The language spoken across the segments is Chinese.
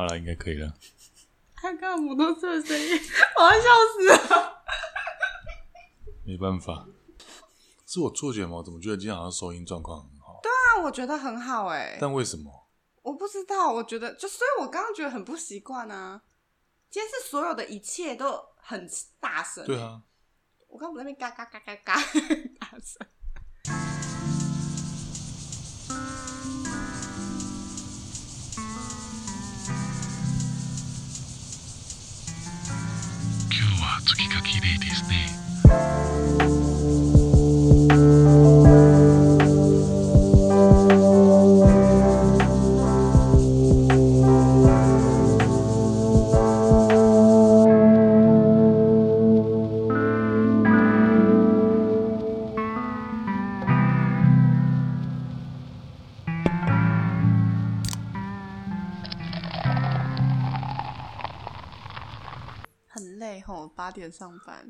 好了，应该可以了。他刚刚摩托车的声音，我要笑死了。没办法，是我错觉吗？我怎么觉得今天好像收音状况很好？对啊，我觉得很好哎。但为什么？我不知道，我觉得就，所以我刚刚觉得很不习惯啊。今天是所有的一切都很大声。对啊，我刚刚在那边嘎嘎嘎嘎嘎月が綺麗ですね。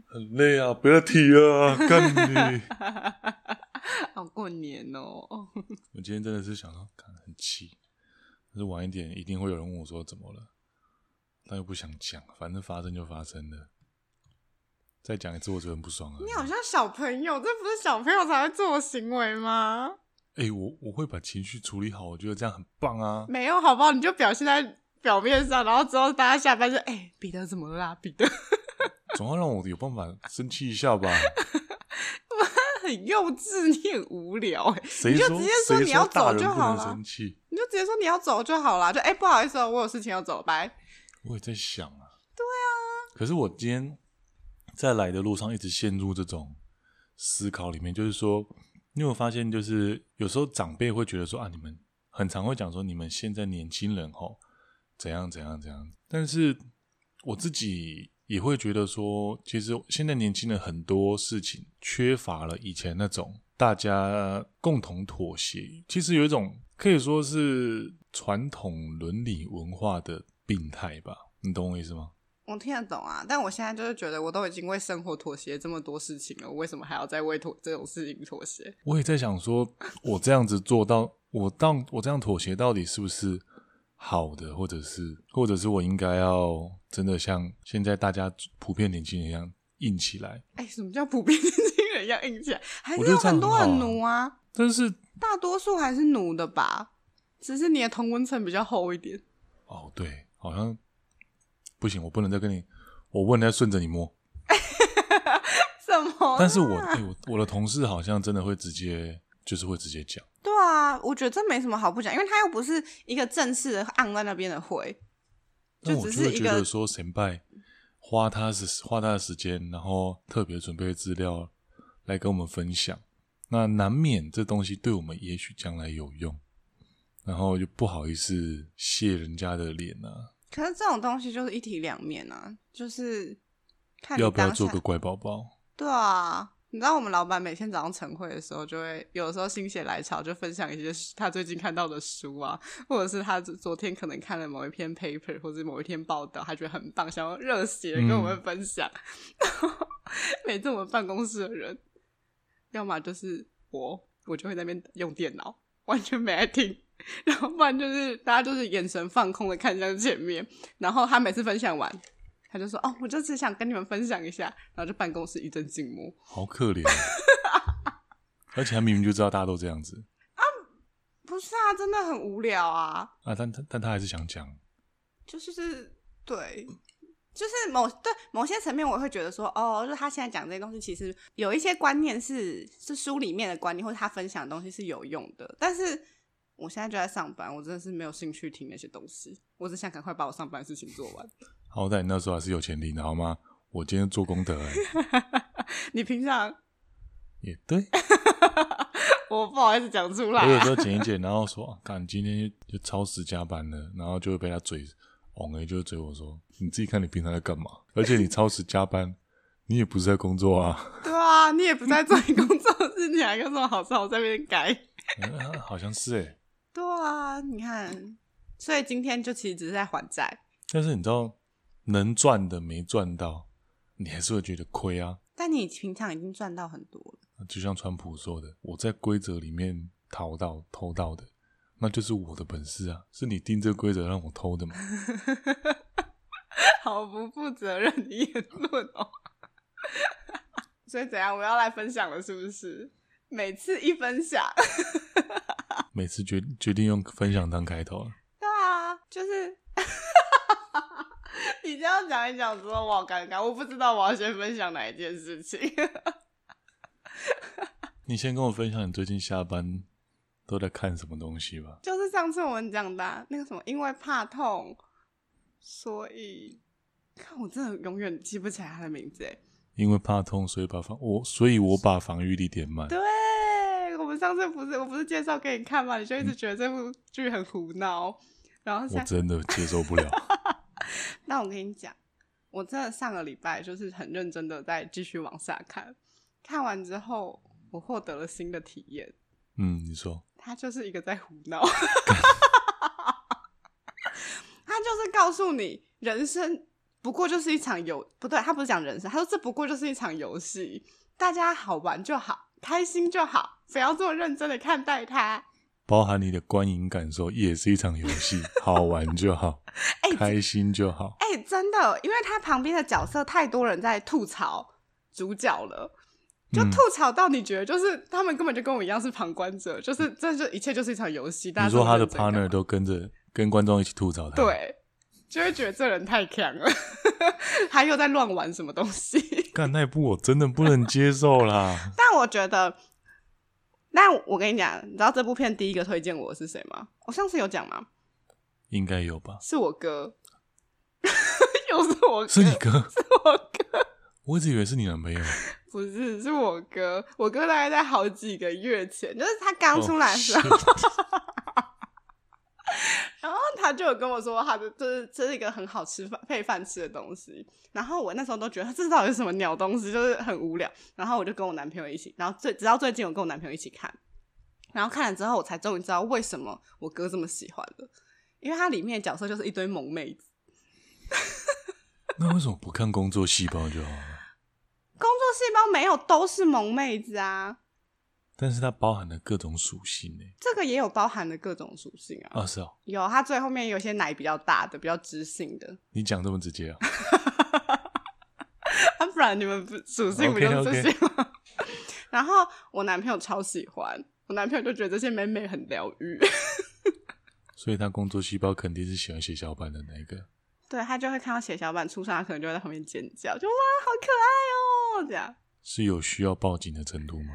很累啊！不要提啊，干你！好过年哦！我今天真的是想到，看很气，但是晚一点一定会有人问我说怎么了，但又不想讲，反正发生就发生了。再讲一次，我就很不爽啊。你好像小朋友，这不是小朋友才会做的行为吗？哎、欸，我我会把情绪处理好，我觉得这样很棒啊。没有，好不好？你就表现在表面上，然后之后大家下班就哎、欸，彼得怎么了啦？彼得。总要让我有办法生气一下吧？很幼稚，你很无聊？你就直接说你要走就好了。你就直接说你要走就好了。就哎、欸，不好意思哦，我有事情要走，拜。我也在想啊。对啊。可是我今天在来的路上一直陷入这种思考里面，就是说，你有没有发现，就是有时候长辈会觉得说啊，你们很常会讲说，你们现在年轻人吼怎样怎样怎样，但是我自己。也会觉得说，其实现在年轻人很多事情缺乏了以前那种大家共同妥协。其实有一种可以说是传统伦理文化的病态吧，你懂我意思吗？我听得懂啊，但我现在就是觉得，我都已经为生活妥协这么多事情了，我为什么还要再为妥这种事情妥协？我也在想说，我这样子做到，我当我这样妥协到底是不是？好的，或者是，或者是我应该要真的像现在大家普遍年轻人一样硬起来。哎、欸，什么叫普遍年轻人一样硬起来？还是有很多很奴啊，啊。但是大多数还是奴的吧，只是你的同温层比较厚一点。哦，对，好像不行，我不能再跟你，我不能再顺着你摸。什么？但是我，欸、我我的同事好像真的会直接，就是会直接讲。对啊，我觉得这没什么好不讲，因为他又不是一个正式的按在那边的会，就只是一个觉得说神拜花他是花他的时间，然后特别准备资料来跟我们分享，那难免这东西对我们也许将来有用，然后就不好意思谢人家的脸啊。可是这种东西就是一体两面啊，就是看要不要做个乖宝宝。对啊。你知道我们老板每天早上晨会的时候，就会有时候心血来潮就分享一些他最近看到的书啊，或者是他昨天可能看了某一篇 paper 或者某一篇报道，他觉得很棒，想要热血跟我们分享。嗯、每次我们办公室的人，要么就是我，我就会在那边用电脑，完全没爱听；然后不然就是大家就是眼神放空的看向前面，然后他每次分享完。他就说：“哦，我就只想跟你们分享一下。”然后就办公室一阵静默。好可怜，而且他明明就知道大家都这样子啊！不是啊，真的很无聊啊！啊，但他但他还是想讲，就是对，就是某对某些层面，我会觉得说，哦，就是他现在讲这些东西，其实有一些观念是是书里面的观念，或者他分享的东西是有用的。但是我现在就在上班，我真的是没有兴趣听那些东西，我只想赶快把我上班的事情做完。好歹你那时候还是有钱领的好吗？我今天做功德哎。你平常也对，我不好意思讲出来。我有时候 剪一剪，然后说：“看，今天就超时加班了。”然后就会被他嘴，哦，哎，就会嘴我说：“你自己看你平常在干嘛？而且你超时加班，你也不是在工作啊。”对啊，你也不在做你工作的事，你还有什么好好在那边改嗯？好像是哎。对啊，你看，所以今天就其实只是在还债。但是你知道？能赚的没赚到，你还是会觉得亏啊。但你平常已经赚到很多了。就像川普说的：“我在规则里面逃到偷到的，那就是我的本事啊！是你定这个规则让我偷的吗？好不负责任的言论哦！所以怎样？我要来分享了，是不是？每次一分享，每次决决定用分享当开头。对啊，就是你这样讲一讲之后，我好尴尬，我不知道我要先分享哪一件事情。你先跟我分享你最近下班都在看什么东西吧。就是上次我们讲的、啊、那个什么，因为怕痛，所以看我真的永远记不起来他的名字哎。因为怕痛，所以把防我，所以我把防御力点满。对，我们上次不是我不是介绍给你看吗？你就一直觉得这部剧很胡闹，然后我真的接受不了。那我跟你讲，我真的上个礼拜就是很认真的在继续往下看，看完之后。我获得了新的体验。嗯，你说，他就是一个在胡闹，他就是告诉你，人生不过就是一场游，不对，他不是讲人生，他说这不过就是一场游戏，大家好玩就好，开心就好，不要这么认真的看待它。包含你的观影感受也是一场游戏，好玩就好，欸、开心就好。哎、欸，真的，因为他旁边的角色太多人在吐槽主角了。就吐槽到你觉得，就是他们根本就跟我一样是旁观者，就是这就一切就是一场游戏。你说他的 partner 都跟着跟观众一起吐槽他，对，就会觉得这人太强了，他又在乱玩什么东西。干那一部我真的不能接受啦。但我觉得，那我跟你讲，你知道这部片第一个推荐我是谁吗？我上次有讲吗？应该有吧。是我哥，又是我哥，是你哥，是我哥。我一直以为是你男朋友。不是，是我哥。我哥大概在好几个月前，就是他刚出来的时候，oh, 然后他就有跟我说，他的就是这是一个很好吃饭配饭吃的东西。然后我那时候都觉得这到底是什么鸟东西，就是很无聊。然后我就跟我男朋友一起，然后最直到最近我跟我男朋友一起看，然后看了之后，我才终于知道为什么我哥这么喜欢了，因为它里面的角色就是一堆萌妹子。那为什么不看工作细胞就好了？工作细胞没有都是萌妹子啊，但是它包含了各种属性呢。这个也有包含了各种属性啊。哦，是哦，有它最后面有些奶比较大的，比较知性的。你讲这么直接啊？啊，不然你们不属性不就这些吗？Okay, okay. 然后我男朋友超喜欢，我男朋友就觉得这些美美很疗愈，所以他工作细胞肯定是喜欢血小板的那一个。对，他就会看到血小板出生，他可能就会在旁边尖叫，就哇，好可爱哦，这样是有需要报警的程度吗？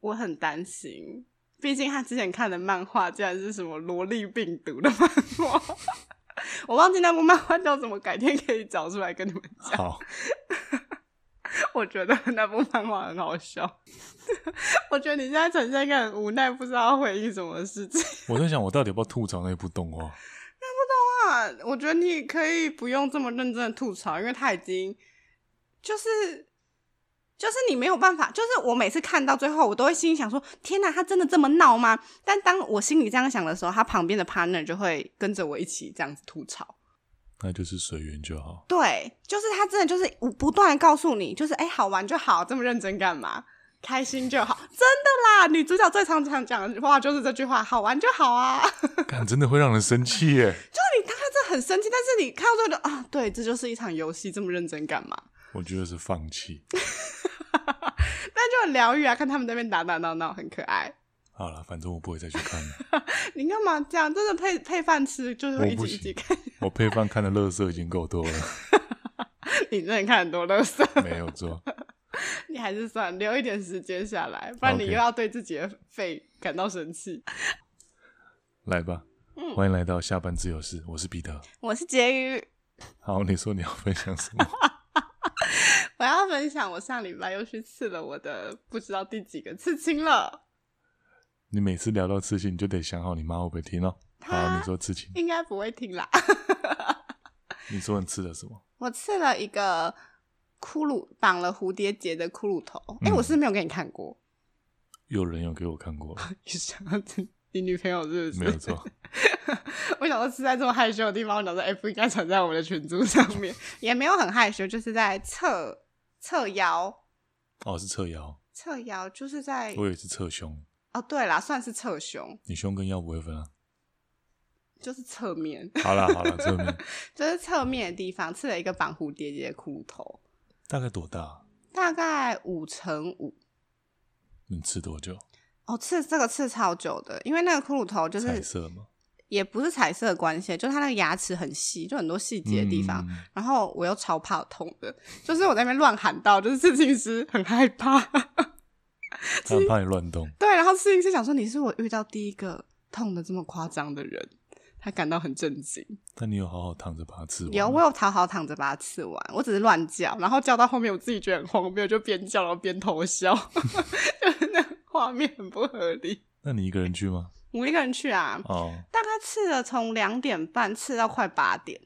我很担心，毕竟他之前看的漫画竟然是什么萝莉病毒的漫画，我忘记那部漫画叫什么，改天可以找出来跟你们讲。好，我觉得那部漫画很好笑，我觉得你现在呈现一个很无奈，不知道回应什么事情。我在想，我到底要不要吐槽那部动画？那部动画我觉得你可以不用这么认真的吐槽，因为它已经就是就是你没有办法，就是我每次看到最后，我都会心里想说：天哪，他真的这么闹吗？但当我心里这样想的时候，他旁边的 partner 就会跟着我一起这样子吐槽。那就是随缘就好。对，就是他真的就是不断的告诉你，就是哎，好玩就好，这么认真干嘛？开心就好，真的啦！女主角最常常讲的话就是这句话：好玩就好啊。感真的会让人生气耶。就是你看他这很生气，但是你看到最后就啊，对，这就是一场游戏，这么认真干嘛？我觉得是放弃，很疗愈啊！看他们在那边打打闹闹，很可爱。好了，反正我不会再去看了。你干嘛这样？真的配配饭吃，就是会一起一起看。我配饭看的乐色已经够多了。你真的看很多乐色？没有错。你还是算留一点时间下来，不然你又要对自己的肺感到生气。来吧，嗯，欢迎来到下班自由室，我是彼得，我是婕妤。好，你说你要分享什么？我要分享，我上礼拜又去刺了我的不知道第几个刺青了。你每次聊到刺青，你就得想好你妈会不会听哦。好，你说刺青应该不会听啦。你说你刺了什么？我刺了一个。骷髅绑了蝴蝶结的骷髅头，哎、欸，我是没有给你看过？有人有给我看过，你想要你女朋友是不是？没有错。我想说是在这么害羞的地方，我想说 F 应该传在我们的群组上面，也没有很害羞，就是在侧侧腰。哦，是侧腰。侧腰就是在，我以为是侧胸。哦，对啦，算是侧胸。你胸跟腰不会分啊？就是侧面。好啦好啦，侧面就是侧面的地方刺了一个绑蝴蝶结的骷髅头。大概多大？大概五乘五。你刺多久？哦，刺这个刺超久的，因为那个骷髅头就是彩色吗？也不是彩色的关系，就是它那个牙齿很细，就很多细节的地方。嗯、然后我又超怕痛的，就是我在那边乱喊到，就是刺青师很害怕，他很怕你乱动。对，然后刺青师想说你是我遇到第一个痛的这么夸张的人，他感到很震惊。但你有好好躺着把它刺完？有，我有好好躺着把它刺完，我只是乱叫，然后叫到后面我自己觉得很荒谬，就边叫然后边偷笑，就是那画面很不合理。那你一个人去吗？我一个人去啊，哦，大概刺了从两点半刺到快八点，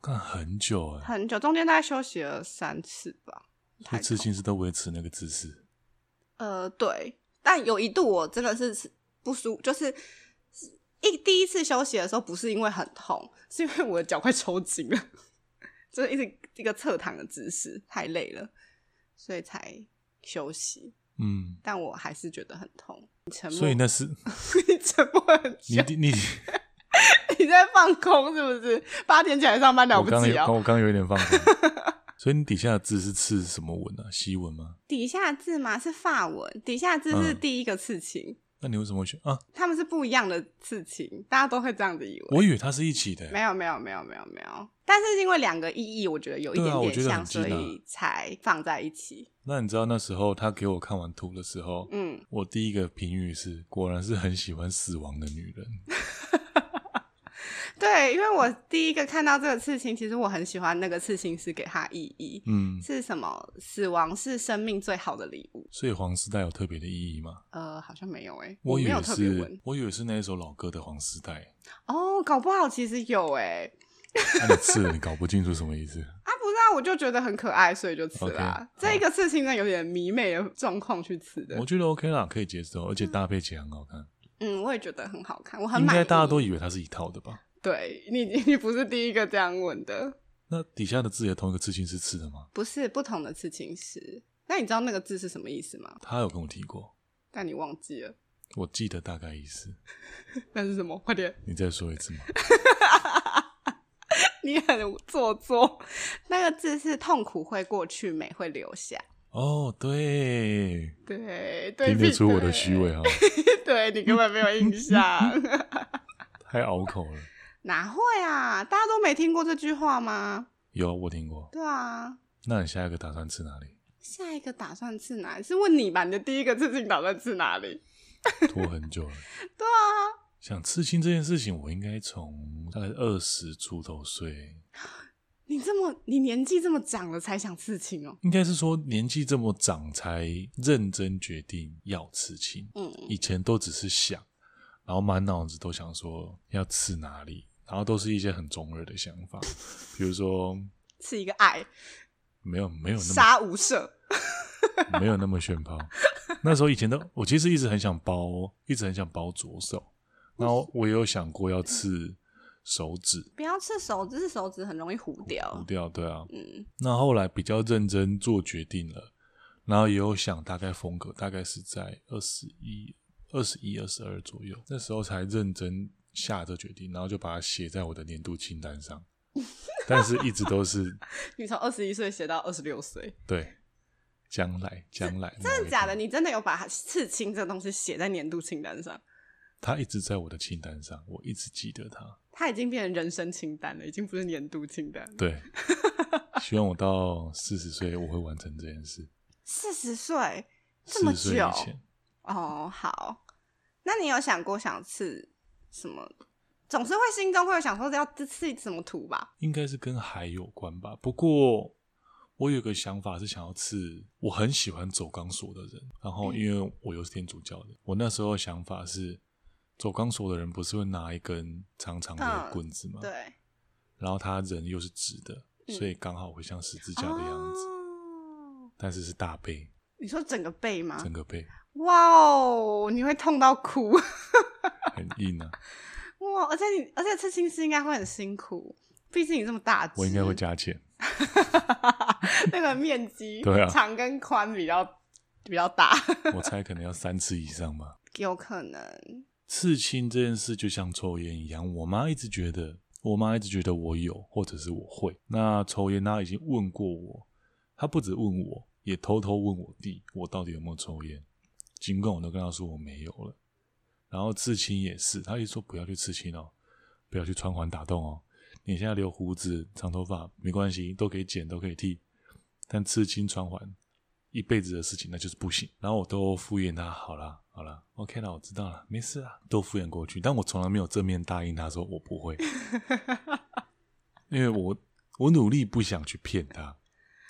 干很久哎，很久，中间大概休息了三次吧。所以刺青师都维持那个姿势。呃，对，但有一度我真的是不舒服，就是一第一次休息的时候，不是因为很痛，是因为我的脚快抽筋了，就是一直一个侧躺的姿势太累了，所以才休息。嗯，但我还是觉得很痛。所以那是 你沉默很久，你你 你在放空是不是？八点起来上班了不起啊！我刚刚有一点放空。所以你底下的字是刺什么纹啊？西纹吗？底下字嘛是法文，底下字是第一个刺青。那你为什么会选啊？他们是不一样的事情，大家都会这样子以为。我以为它是一起的。没有没有没有没有没有，但是因为两个意义，我觉得有一点点像，所以才放在一起。那你知道那时候他给我看完图的时候，嗯，我第一个评语是，果然是很喜欢死亡的女人。对，因为我第一个看到这个刺青，其实我很喜欢那个刺青师给他意义，嗯，是什么？死亡是生命最好的礼物。所以黄丝带有特别的意义吗？呃，好像没有诶、欸，我以为是，我没有特别问，我以为是那一首老歌的黄丝带。哦，搞不好其实有诶、欸。那、啊、你刺了，你搞不清楚什么意思？啊，不是啊，我就觉得很可爱，所以就刺啦。Okay, 这一个刺青呢，有点迷妹的状况去刺的。我觉得 OK 啦，可以接受，而且搭配起来很好看。嗯，我也觉得很好看，我很应该大家都以为它是一套的吧？对你，你不是第一个这样问的。那底下的字也同一个刺青师刺的吗？不是，不同的刺青师。那你知道那个字是什么意思吗？他有跟我提过，但你忘记了。我记得大概意思。那是什么？快点，你再说一次吗？你很做作。那个字是痛苦会过去，美会留下。哦，对，对，听得出我的虚伪哈。对，你根本没有印象，太拗口了。哪会啊？大家都没听过这句话吗？有，我听过。对啊。那你下一个打算去哪里？下一个打算去哪里？是问你吧？你的第一个刺青打算去哪里？拖很久了。对啊。想刺青这件事情，我应该从大概二十出头岁。你这么，你年纪这么长了才想刺青哦？应该是说年纪这么长才认真决定要刺青。嗯。以前都只是想，然后满脑子都想说要刺哪里。然后都是一些很中二的想法，比如说 刺一个爱，没有没有那么杀无赦，没有那么炫炮。那时候以前都，我其实一直很想包，一直很想包左手。然后我也有想过要刺手指，不要刺手指，是手指很容易糊掉。糊掉，对啊。嗯。那后来比较认真做决定了，然后也有想大概风格，大概是在二十一、二十一、二十二左右，那时候才认真。下这决定，然后就把它写在我的年度清单上，但是一直都是 你从二十一岁写到二十六岁，对，将来将来，真的假的？你真的有把刺青这东西写在年度清单上？它一直在我的清单上，我一直记得它。它已经变成人生清单了，已经不是年度清单。对，希望我到四十岁我会完成这件事。四十岁这么久？哦，好，那你有想过想刺？什么总是会心中会有想说要刺什么图吧？应该是跟海有关吧。不过我有个想法是想要刺，我很喜欢走钢索的人。然后因为我又是天主教的，我那时候想法是走钢索的人不是会拿一根长长的棍子吗？对。然后他人又是直的，所以刚好会像十字架的样子。但是是大背。你说整个背吗？整个背。哇哦，你会痛到哭。很硬啊！哇，而且你，而且刺青师应该会很辛苦，毕竟你这么大只，我应该会加钱。那个面积，对啊，长跟宽比较比较大。我猜可能要三次以上吧。有可能。刺青这件事就像抽烟一样，我妈一直觉得，我妈一直觉得我有，或者是我会。那抽烟，她已经问过我，她不止问我，也偷偷问我弟，我到底有没有抽烟。尽管我都跟她说我没有了。然后刺青也是，他一说不要去刺青哦，不要去穿环打洞哦。你现在留胡子、长头发没关系，都可以剪，都可以剃。但刺青穿环，一辈子的事情，那就是不行。然后我都敷衍他，好了，好了，OK 了，我知道了，没事啊，都敷衍过去。但我从来没有正面答应他说我不会，因为我我努力不想去骗他，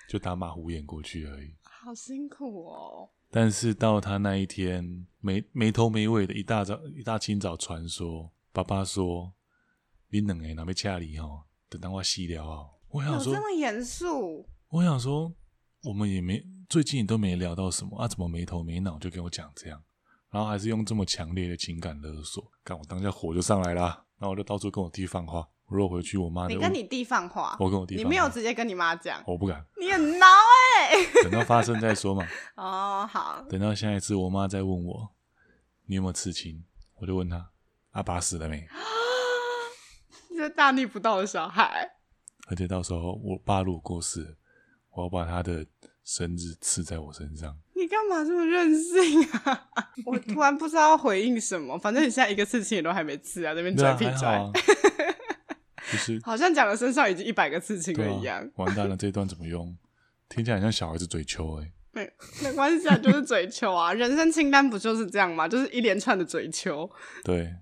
就打马虎眼过去而已。好辛苦哦。但是到他那一天没没头没尾的一大早一大清早传说，爸爸说。你冷个那边家里哦，等到我细聊哦！我想说这么严肃，我想说我们也没最近也都没聊到什么啊，怎么没头没脑就跟我讲这样，然后还是用这么强烈的情感勒索，看我当下火就上来了，然后我就到处跟我弟放话。我如果回去，我妈你跟你弟放话，我跟我弟，你没有直接跟你妈讲，我不敢，你很孬哎、欸，等到发生再说嘛。哦，好，等到下一次我妈再问我你有没有刺青，我就问她阿爸死了没。这大逆不道的小孩，而且到时候我爸如果过世，我要把他的生日刺在我身上。你干嘛这么任性啊？我突然不知道要回应什么。反正你现在一个刺青也都还没刺啊，那边拽屁拽，啊、就是好像讲了身上已经一百个刺青了一样。啊、完蛋了，这一段怎么用？听起来很像小孩子嘴球哎、欸。没没关系啊，就是嘴球啊，人生清单不就是这样吗？就是一连串的嘴球。对，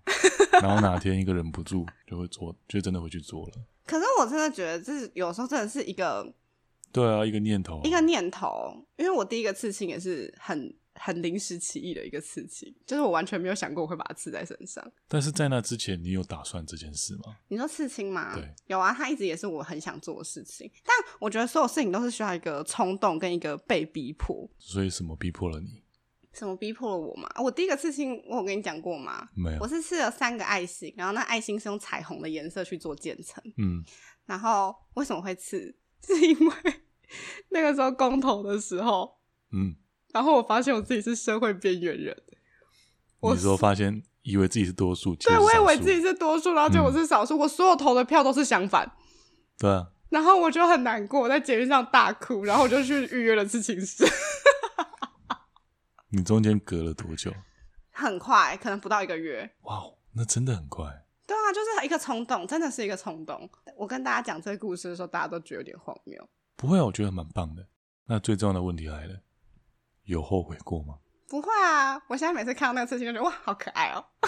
然后哪天一个忍不住就会做，就真的会去做了。可是我真的觉得，这有时候真的是一个，对啊，一个念头，一个念头。因为我第一个刺青也是很。很临时起意的一个刺青，就是我完全没有想过我会把它刺在身上。但是在那之前，你有打算这件事吗？你说刺青吗？对，有啊，它一直也是我很想做的事情。但我觉得所有事情都是需要一个冲动跟一个被逼迫。所以什么逼迫了你？什么逼迫了我吗？我第一个刺青，我有跟你讲过吗？没有。我是刺了三个爱心，然后那爱心是用彩虹的颜色去做渐层。嗯。然后为什么会刺？是因为那个时候公投的时候，嗯。然后我发现我自己是社会边缘人。你说发现以为自己是多数，对，我以为自己是多数，然后结果我是少数，嗯。我所有投的票都是相反。对啊。然后我就很难过，我在捷运上大哭，然后我就去预约了刺青师。你中间隔了多久？很快，可能不到一个月。哇，那真的很快。对啊，就是一个冲动，真的是一个冲动。我跟大家讲这个故事的时候，大家都觉得有点荒谬。不会啊，我觉得蛮棒的。那最重要的问题来了。有后悔过吗？不会啊，我现在每次看到那个刺青，就觉得哇，好可爱哦。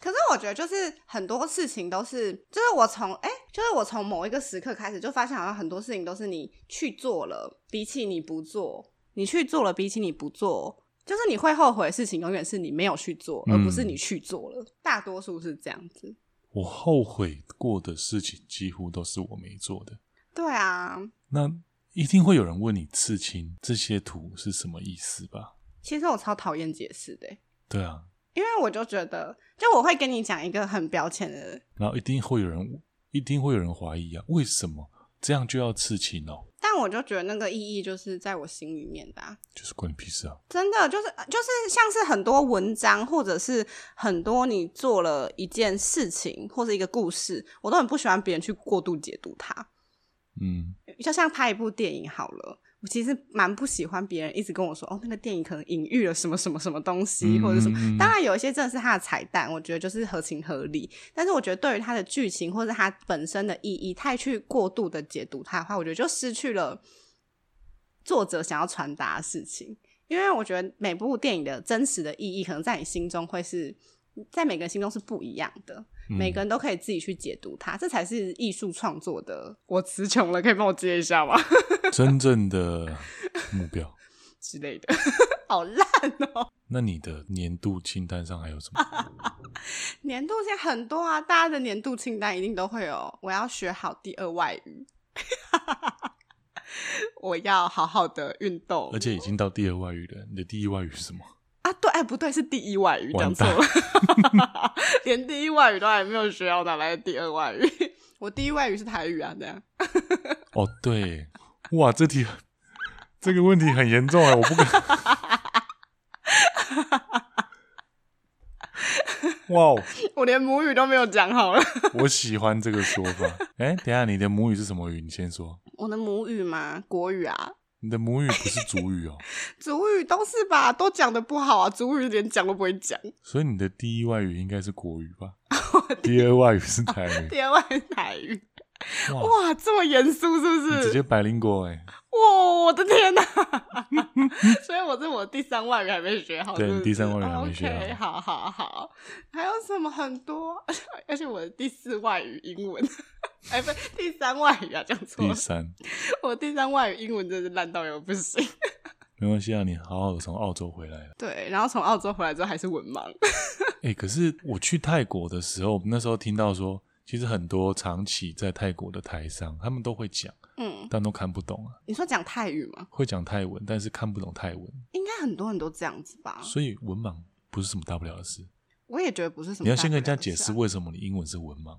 可是我觉得，就是很多事情都是，就是我从哎、欸，就是我从某一个时刻开始，就发现好像很多事情都是你去做了，比起你不做，你去做了，比起你不做，就是你会后悔的事情，永远是你没有去做，而不是你去做了。嗯、大多数是这样子。我后悔过的事情，几乎都是我没做的。对啊。那。一定会有人问你刺青这些图是什么意思吧？其实我超讨厌解释的。对啊，因为我就觉得，就我会跟你讲一个很标签的，然后一定会有人，一定会有人怀疑啊，为什么这样就要刺青哦？但我就觉得那个意义就是在我心里面的啊，就是关你屁事啊！真的就是就是像是很多文章，或者是很多你做了一件事情或者一个故事，我都很不喜欢别人去过度解读它。嗯，就像拍一部电影好了，我其实蛮不喜欢别人一直跟我说，哦，那个电影可能隐喻了什么什么什么东西，或者什么。当然有一些真的是它的彩蛋，我觉得就是合情合理。但是我觉得对于它的剧情或者它本身的意义，太去过度的解读它的话，我觉得就失去了作者想要传达的事情。因为我觉得每部电影的真实的意义，可能在你心中会是在每个人心中是不一样的。每个人都可以自己去解读它，这才是艺术创作的。我词穷了，可以帮我接一下吗？真正的目标之类的，好烂哦。那你的年度清单上还有什么？年度现在很多啊，大家的年度清单一定都会有。我要学好第二外语，我要好好的运动，而且已经到第二外语了。你的第一外语是什么？啊，对，哎，不对，是第一外语，讲错了，连第一外语都还没有学好，哪来的第二外语？我第一外语是台语啊，这样。哦，对，哇，这题这个问题很严重啊，我不敢。哇哦，我连母语都没有讲好了。我喜欢这个说法。哎、欸，等一下，你的母语是什么语？你先说。我的母语吗？国语啊。你的母语不是主语哦。主语都是吧？都讲的不好啊。主语连讲都不会讲。所以你的第一外语应该是国语吧？第二外语是台语。第二外语是台语。哇，哇，这么严肃是不是？直接百灵果哎！哇，我的天哪！所以我这我第三外语还没学好？对，第三外语还没学好。OK，好好好。还有什么很多？而且我的第四外语英文，哎，不，第三外语啊，讲错了。第三，我第三外语英文真是烂到有不行。没关系啊，你好好的从澳洲回来了。对，然后从澳洲回来之后还是文盲。哎、欸，可是我去泰国的时候，那时候听到说。其实很多长期在泰国的台商，他们都会讲，嗯，但都看不懂啊。你说讲泰语吗？会讲泰文，但是看不懂泰文。应该很多人都这样子吧。所以文盲不是什么大不了的事。我也觉得不是什么。你要先跟人家解释为什么你英文是文盲。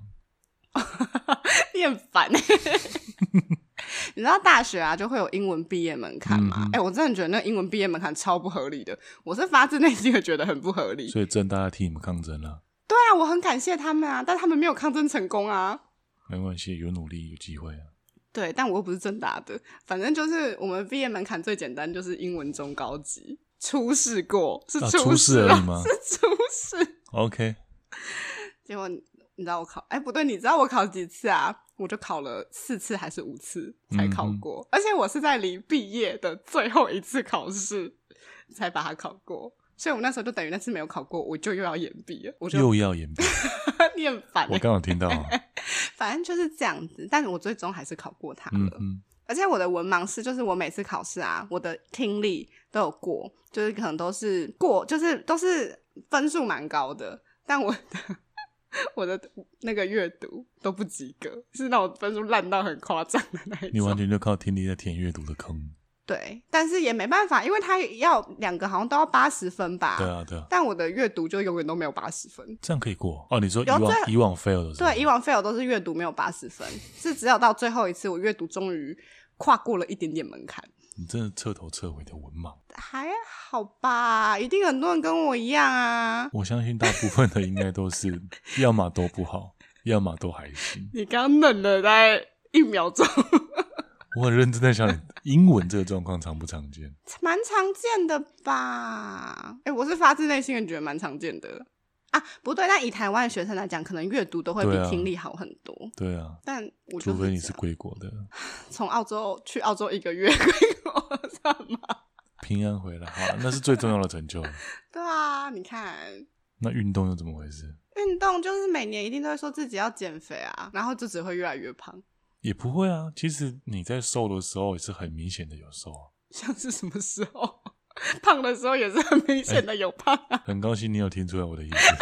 你很烦欸。你知道大学啊就会有英文毕业门槛嘛？哎、嗯嗯欸，我真的觉得那英文毕业门槛超不合理的。我是发自内心的觉得很不合理。所以正大家替你们抗争了。对啊，我很感谢他们啊，但他们没有抗争成功啊。没关系，有努力有机会啊。对，但我又不是政大的，反正就是我们毕业门槛最简单，就是英文中高级，初试过是初试？是初试。OK。结果你知道我考，哎，不对，你知道我考几次啊？我就考了四次还是五次才考过，嗯、而且我是在离毕业的最后一次考试才把它考过。所以，我那时候就等于那次没有考过，我就又要延毕了。我就又要延毕，你很烦、欸。我刚好听到、啊，反正就是这样子。但是我最终还是考过它了。嗯嗯。而且我的文盲是，就是我每次考试啊，我的听力都有过，就是可能都是过，就是都是分数蛮高的。但我的我的那个阅读都不及格，是那种分数烂到很夸张的那一种。你完全就靠听力在填阅读的坑。对，但是也没办法，因为他要两个，好像都要八十分吧。对啊，对啊。但我的阅读就永远都没有八十分。这样可以过哦？你说以往以往 fail 的对，以往 fail 都是阅读没有八十分，是只有到最后一次我阅读终于跨过了一点点门槛。你真的彻头彻尾的文盲？还好吧，一定很多人跟我一样啊。我相信大部分的应该都是，要么都不好，要么都还行。你刚愣了大概一秒钟。我很认真在想，英文这个状况常不常见？蛮常见的吧？哎、欸，我是发自内心的觉得蛮常见的啊。不对，但以台湾的学生来讲，可能阅读都会比听力好很多。对啊，但我除非你是归国的，从澳洲去澳洲一个月归国，知道吗？平安回来，好，那是最重要的成就。对啊，你看，那运动又怎么回事？运动就是每年一定都会说自己要减肥啊，然后就只会越来越胖。也不会啊，其实你在瘦的时候也是很明显的有瘦啊。像是什么时候？胖的时候也是很明显的有胖啊。欸，很高兴你有听出来我的意思。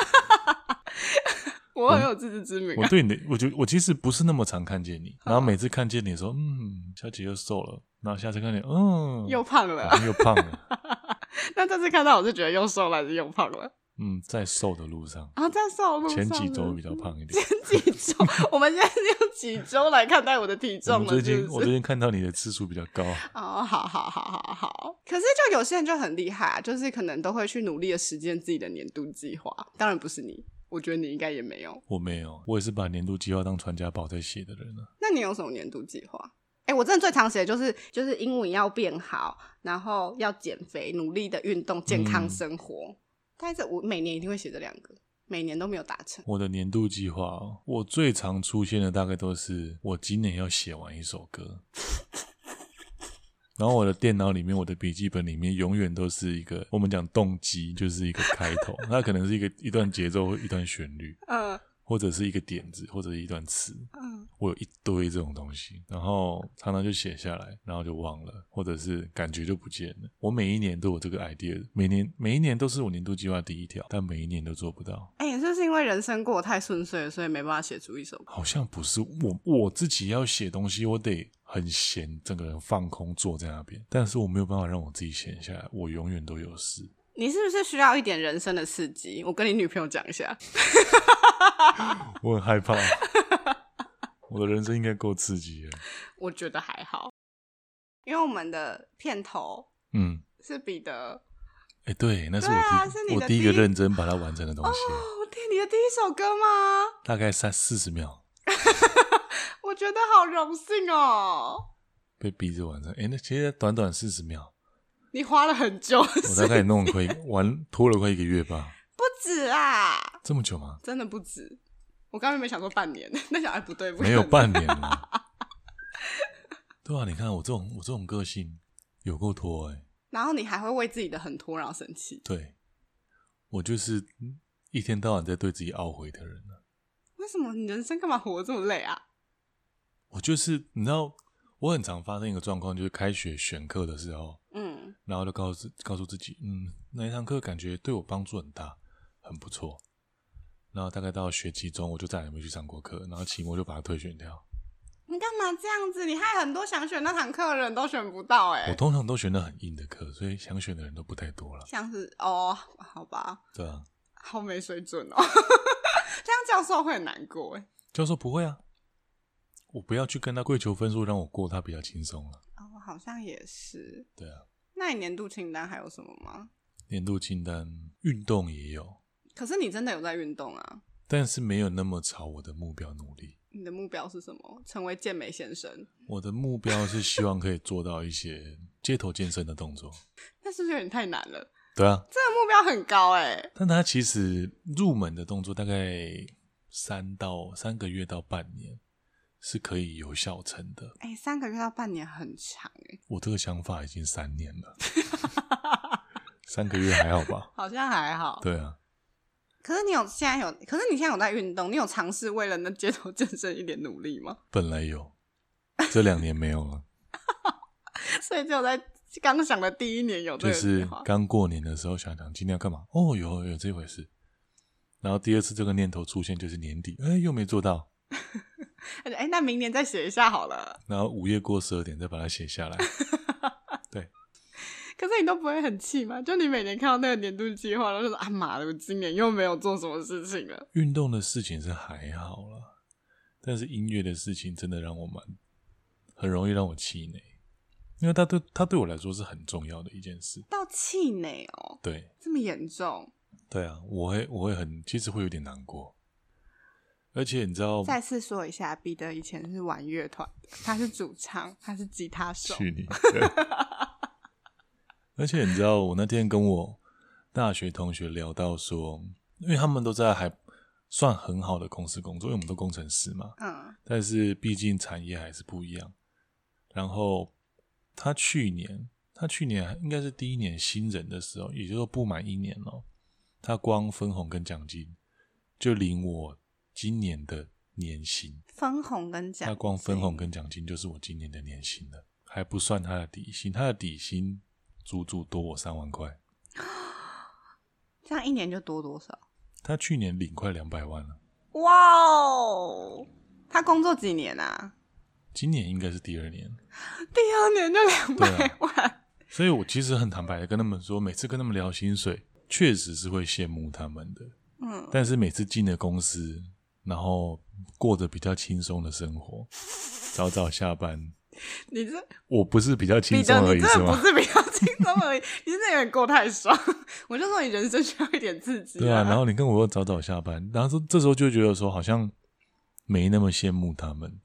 我很有自知之明啊。我对你的，我就我其实不是那么常看见你，然后每次看见你说，嗯，小姐又瘦了，然后下次看见，嗯，又胖了，又胖了。那这次看到我是觉得又瘦了还是又胖了？嗯，在瘦的路上啊，在瘦的路上。前几周比较胖一点。前几周，我们现在是用几周来看待我的体重了？最近我最近看到你的次数比较高。哦，好好好好好。可是就有些人就很厉害啊，就是可能都会去努力的实践自己的年度计划。当然不是你，我觉得你应该也没有。我没有，我也是把年度计划当传家宝在写的人了。那你有什么年度计划？哎、欸，我真的最常写的就是就是英文要变好，然后要减肥，努力的运动，健康生活。嗯但是我每年一定会写这两个，每年都没有达成。我的年度计划，我最常出现的大概都是我今年要写完一首歌，然后我的电脑里面，我的笔记本里面永远都是一个我们讲动机，就是一个开头，那可能是一个一段节奏或一段旋律，嗯。或者是一个点子，或者是一段词，嗯，我有一堆这种东西，然后常常就写下来，然后就忘了，或者是感觉就不见了。我每一年都有这个 idea，每年每一年都是我年度计划第一条，但每一年都做不到。哎、欸，这是因为人生过得太顺遂了，所以没办法写出一首歌。好像不是，我我自己要写东西，我得很闲，整个人放空坐在那边，但是我没有办法让我自己闲下来，我永远都有事。你是不是需要一点人生的刺激？我跟你女朋友讲一下。我很害怕，我的人生应该够刺激了。我觉得还好，因为我们的片头，嗯，是彼得。哎，对，那是我第、啊、是我第一个认真把它完成的东西。哦，天，你的第一首歌吗？大概三四十秒。我觉得好荣幸哦。被逼着完成，哎，那其实短短四十秒。你花了很久，我大概弄了快玩拖了快一个月吧。不止啊！这么久吗？真的不止。我刚刚没想说半年，那想哎不对，不没有半年了。对啊，你看我这种我这种个性有够拖哎。然后你还会为自己的很拖然后生气。对，我就是一天到晚在对自己懊悔的人呢。为什么你人生干嘛活这么累啊？我就是你知道，我很常发生一个状况，就是开学选课的时候，嗯，然后就告诉告诉自己，嗯，那一堂课感觉对我帮助很大，很不错。然后大概到学期中，我就再也没去上过课，然后期末就把它退选掉。你干嘛这样子？你害很多想选那堂课的人都选不到哎、欸。我通常都选的很硬的课，所以想选的人都不太多了。像是哦，好吧。对啊。好没水准哦，这样教授会很难过哎。教授不会啊，我不要去跟他跪求分数，让我过他比较轻松了。哦，好像也是。对啊。那你年度清单还有什么吗？年度清单，运动也有。可是你真的有在运动啊？但是没有那么朝我的目标努力。你的目标是什么？成为健美先生？我的目标是希望可以做到一些街头健身的动作。那是不是有点太难了？对啊，这个目标很高哎。但它其实入门的动作大概三到三个月到半年是可以有效成的。哎，三个月到半年很长哎。我这个想法已经三年了，三个月还好吧？好像还好。对啊。可是你有现在有，可是你现在有在运动，你有尝试为了那街头健身一点努力吗？本来有，这两年没有了。所以只有在刚想的第一年有，就是刚过年的时候想想今天要干嘛？哦，有有这回事。然后第二次这个念头出现就是年底，哎，又没做到。哎，那明年再写一下好了。然后午夜过十二点再把它写下来。对可是你都不会很气吗？就你每年看到那个年度计划，然后就说啊妈的，我今年又没有做什么事情了。运动的事情是还好啦，但是音乐的事情真的让我蛮很容易让我气馁，因为它对它对我来说是很重要的一件事。到气馁哦？对，这么严重？对啊，我会我会很其实会有点难过，而且你知道，再次说一下，彼得以前是玩乐团的，他是主唱，他是吉他手。去你！而且你知道，我那天跟我大学同学聊到说，因为他们都在还算很好的公司工作，因为我们都工程师嘛，嗯，但是毕竟产业还是不一样。然后他去年，他去年应该是第一年新人的时候，也就是说不满一年哦，他光分红跟奖金就领我今年的年薪。分红跟奖金，他光分红跟奖金就是我今年的年薪了，还不算他的底薪，他的底薪。足足多我三万块，这样一年就多多少？他去年领快两百万了。哇哦！他工作几年啊？今年应该是第二年。第二年就两百万。啊，所以我其实很坦白的跟他们说，每次跟他们聊薪水，确实是会羡慕他们的。嗯。但是每次进了公司，然后过着比较轻松的生活，早早下班。你这我不是比较轻松而已是吗？不是比较轻松而已，你真的有点过太爽。我就说你人生需要一点刺激。对啊，然后你跟我说早早下班，然后说这时候就觉得说好像没那么羡慕他们。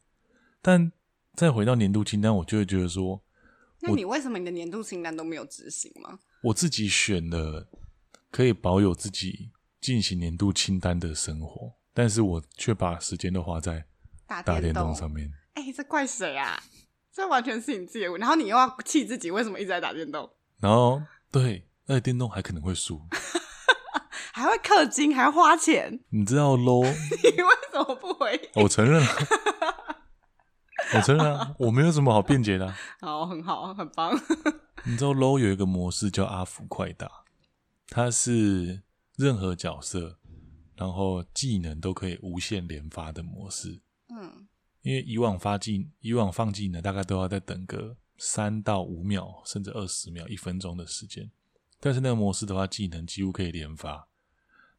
但再回到年度清单，我就会觉得说，那你为什么你的年度清单都没有执行吗？我自己选的可以保有自己进行年度清单的生活，但是我却把时间都花在打电动上面。哎、欸，这怪谁啊？这完全是你自己的问题，然后你又要气自己为什么一直在打电动，然后对，那电动还可能会输，还会氪金，还要花钱。你知道 LOL？你为什么不回？我承认了，我承认啊，我没有什么好辩解的。好，很好，很棒。你知道 low 有一个模式叫阿福快打，它是任何角色，然后技能都可以无限连发的模式。嗯。因为以往发技，以往放技能大概都要再等个三到五秒，甚至二十秒、一分钟的时间。但是那个模式的话，技能几乎可以连发，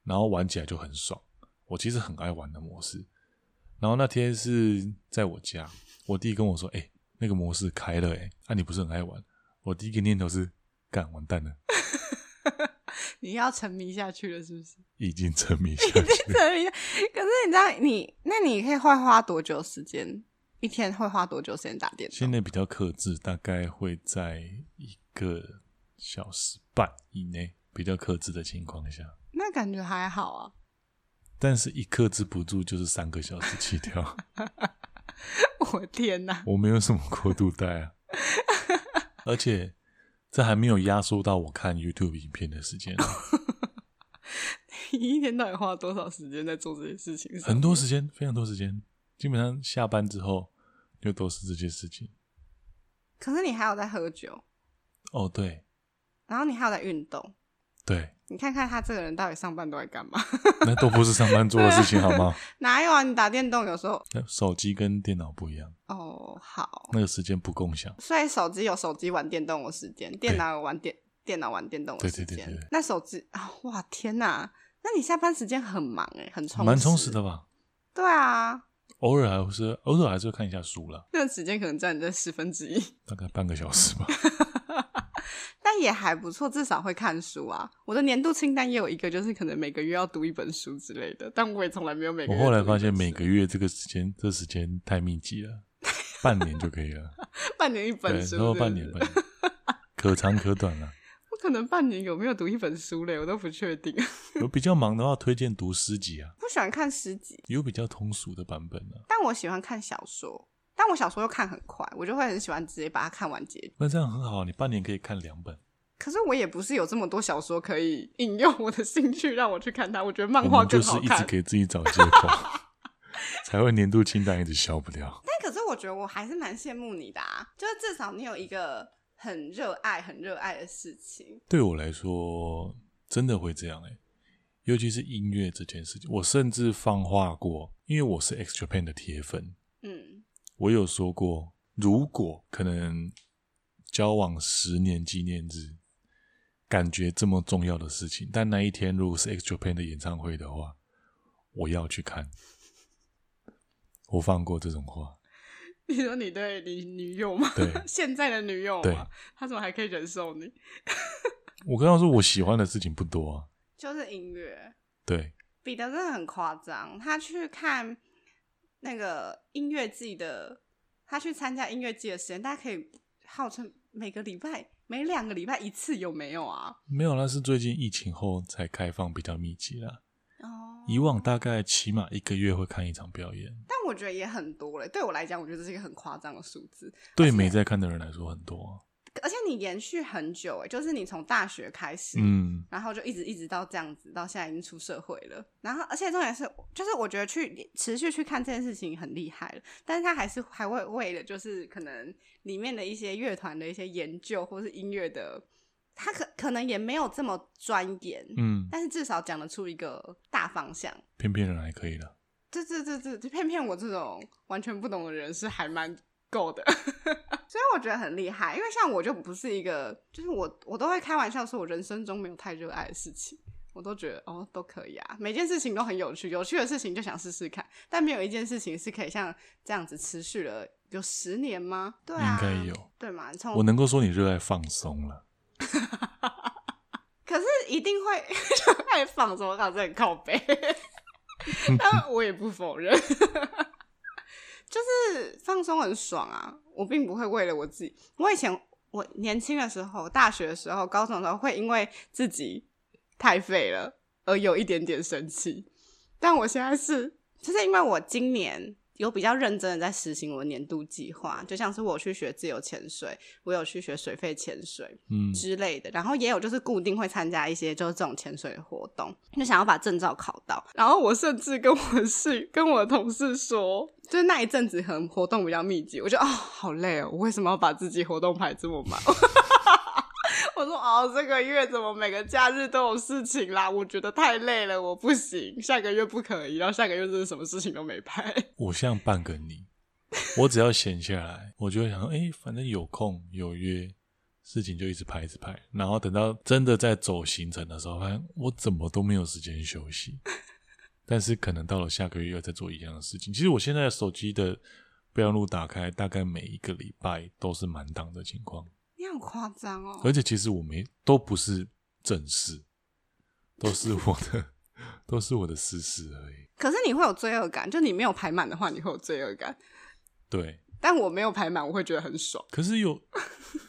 然后玩起来就很爽。我其实很爱玩的模式。然后那天是在我家，我弟跟我说：“哎、欸，那个模式开了、欸，哎，啊，你不是很爱玩？”我第一个念头是：干，完蛋了。你要沉迷下去了，是不是？已经沉迷下去了，沉迷。可是你知道，你那你可以会花多久时间？一天会花多久时间打电动？现在比较克制，大概会在一个小时半以内，比较克制的情况下。那感觉还好啊。但是，一克制不住就是三个小时起跳。我天哪！我没有什么过度带啊，而且这还没有压缩到我看 YouTube 影片的时间。你一天到底花多少时间在做这些事情？很多时间，非常多时间。基本上下班之后就都是这些事情。可是你还有在喝酒？哦，对。然后你还有在运动？对。你看看他这个人到底上班都在干嘛？那都不是上班做的事情，好吗？哪有啊？你打电动有时候，手机跟电脑不一样。哦，好，那个时间不共享。所以手机有手机玩电动的时间，电脑有玩电电脑玩电动的时间。对对对对。那手机啊，哇天哪！那你下班时间很忙哎，很充实，蛮充实的吧？对啊，偶尔还是偶尔还是会看一下书了。那个时间可能占你的十分之一，大概半个小时吧。但也还不错，至少会看书啊。我的年度清单也有一个，就是可能每个月要读一本书之类的。但我也从来没有每个月。我后来发现每个月这个时间，这时间太密集了，半年就可以了。半年一本书是是？对，然后半年半年，可长可短啊。我可能半年有没有读一本书嘞？我都不确定。有比较忙的话，推荐读诗集啊。不喜欢看诗集，有比较通俗的版本啊。但我喜欢看小说。但我小说又看很快，我就会很喜欢直接把它看完结局。那这样很好，你半年可以看两本。可是我也不是有这么多小说可以引诱我的兴趣让我去看它。我觉得漫画更好看。就是一直给自己找借口，才会年度清单一直消不掉。但可是我觉得我还是蛮羡慕你的啊，就是至少你有一个很热爱、很热爱的事情。对我来说，真的会这样哎、欸，尤其是音乐这件事情，我甚至放话过，因为我是 X Japan 的铁粉。嗯。我有说过，如果可能交往十年纪念日，感觉这么重要的事情，但那一天如果是 X Japan 的演唱会的话，我要去看。我放过这种话。你说你对你女友吗？对，现在的女友吗？对，他怎么还可以忍受你？我刚刚说我喜欢的事情不多啊，就是音乐。对，彼得真的很夸张，他去看。那个音乐季的，他去参加音乐季的时间，大家可以号称每个礼拜、每两个礼拜一次，有没有啊？没有，那是最近疫情后才开放，比较密集啦。哦，以往大概起码一个月会看一场表演，但我觉得也很多嘞。对我来讲，我觉得这是一个很夸张的数字。对没在看的人来说，很多啊。而且你延续很久哎，就是你从大学开始，嗯，然后就一直一直到这样子，到现在已经出社会了。然后，而且重点是，就是我觉得去持续去看这件事情很厉害了，但是他还是还会为了就是可能里面的一些乐团的一些研究，或是音乐的，他可可能也没有这么钻研，嗯，但是至少讲得出一个大方向。骗骗人还可以的，这这这这，就骗骗我这种完全不懂的人是还蛮够的。所以我觉得很厉害，因为像我就不是一个，就是我我都会开玩笑说，我人生中没有太热爱的事情，我都觉得哦都可以啊，每件事情都很有趣，有趣的事情就想试试看，但没有一件事情是可以像这样子持续了有十年吗？对啊，应该有，对嘛？我能够说你热爱放松了，可是一定会 热爱放松，搞这很靠背，但我也不否认。就是放松很爽啊！我并不会为了我自己。我以前我年轻的时候，大学的时候，高中的时候，会因为自己太废了而有一点点生气。但我现在是，就是因为我今年。有比较认真的在实行我的年度计划，就像是我去学自由潜水，我有去学水肺潜水，嗯之类的，然后也有就是固定会参加一些就是这种潜水活动，就想要把证照考到。然后我甚至跟我室跟我的同事说，就是那一阵子可能活动比较密集，我觉得啊、哦、好累哦，我为什么要把自己活动排这么满？我说哦，这个月怎么每个假日都有事情啦？我觉得太累了，我不行。下个月不可以，然后下个月真的什么事情都没拍。我像半个你，我只要闲下来，我就会想说，哎、反正有空有约，事情就一直拍一直拍。然后等到真的在走行程的时候，发现我怎么都没有时间休息。但是可能到了下个月又在做一样的事情。其实我现在手机的备忘录打开，大概每一个礼拜都是满档的情况。你好夸张哦！而且其实我没都不是正事，都是我的，都是我的私事而已。可是你会有罪恶感，就你没有排满的话，你会有罪恶感。对，但我没有排满，我会觉得很爽。可是有，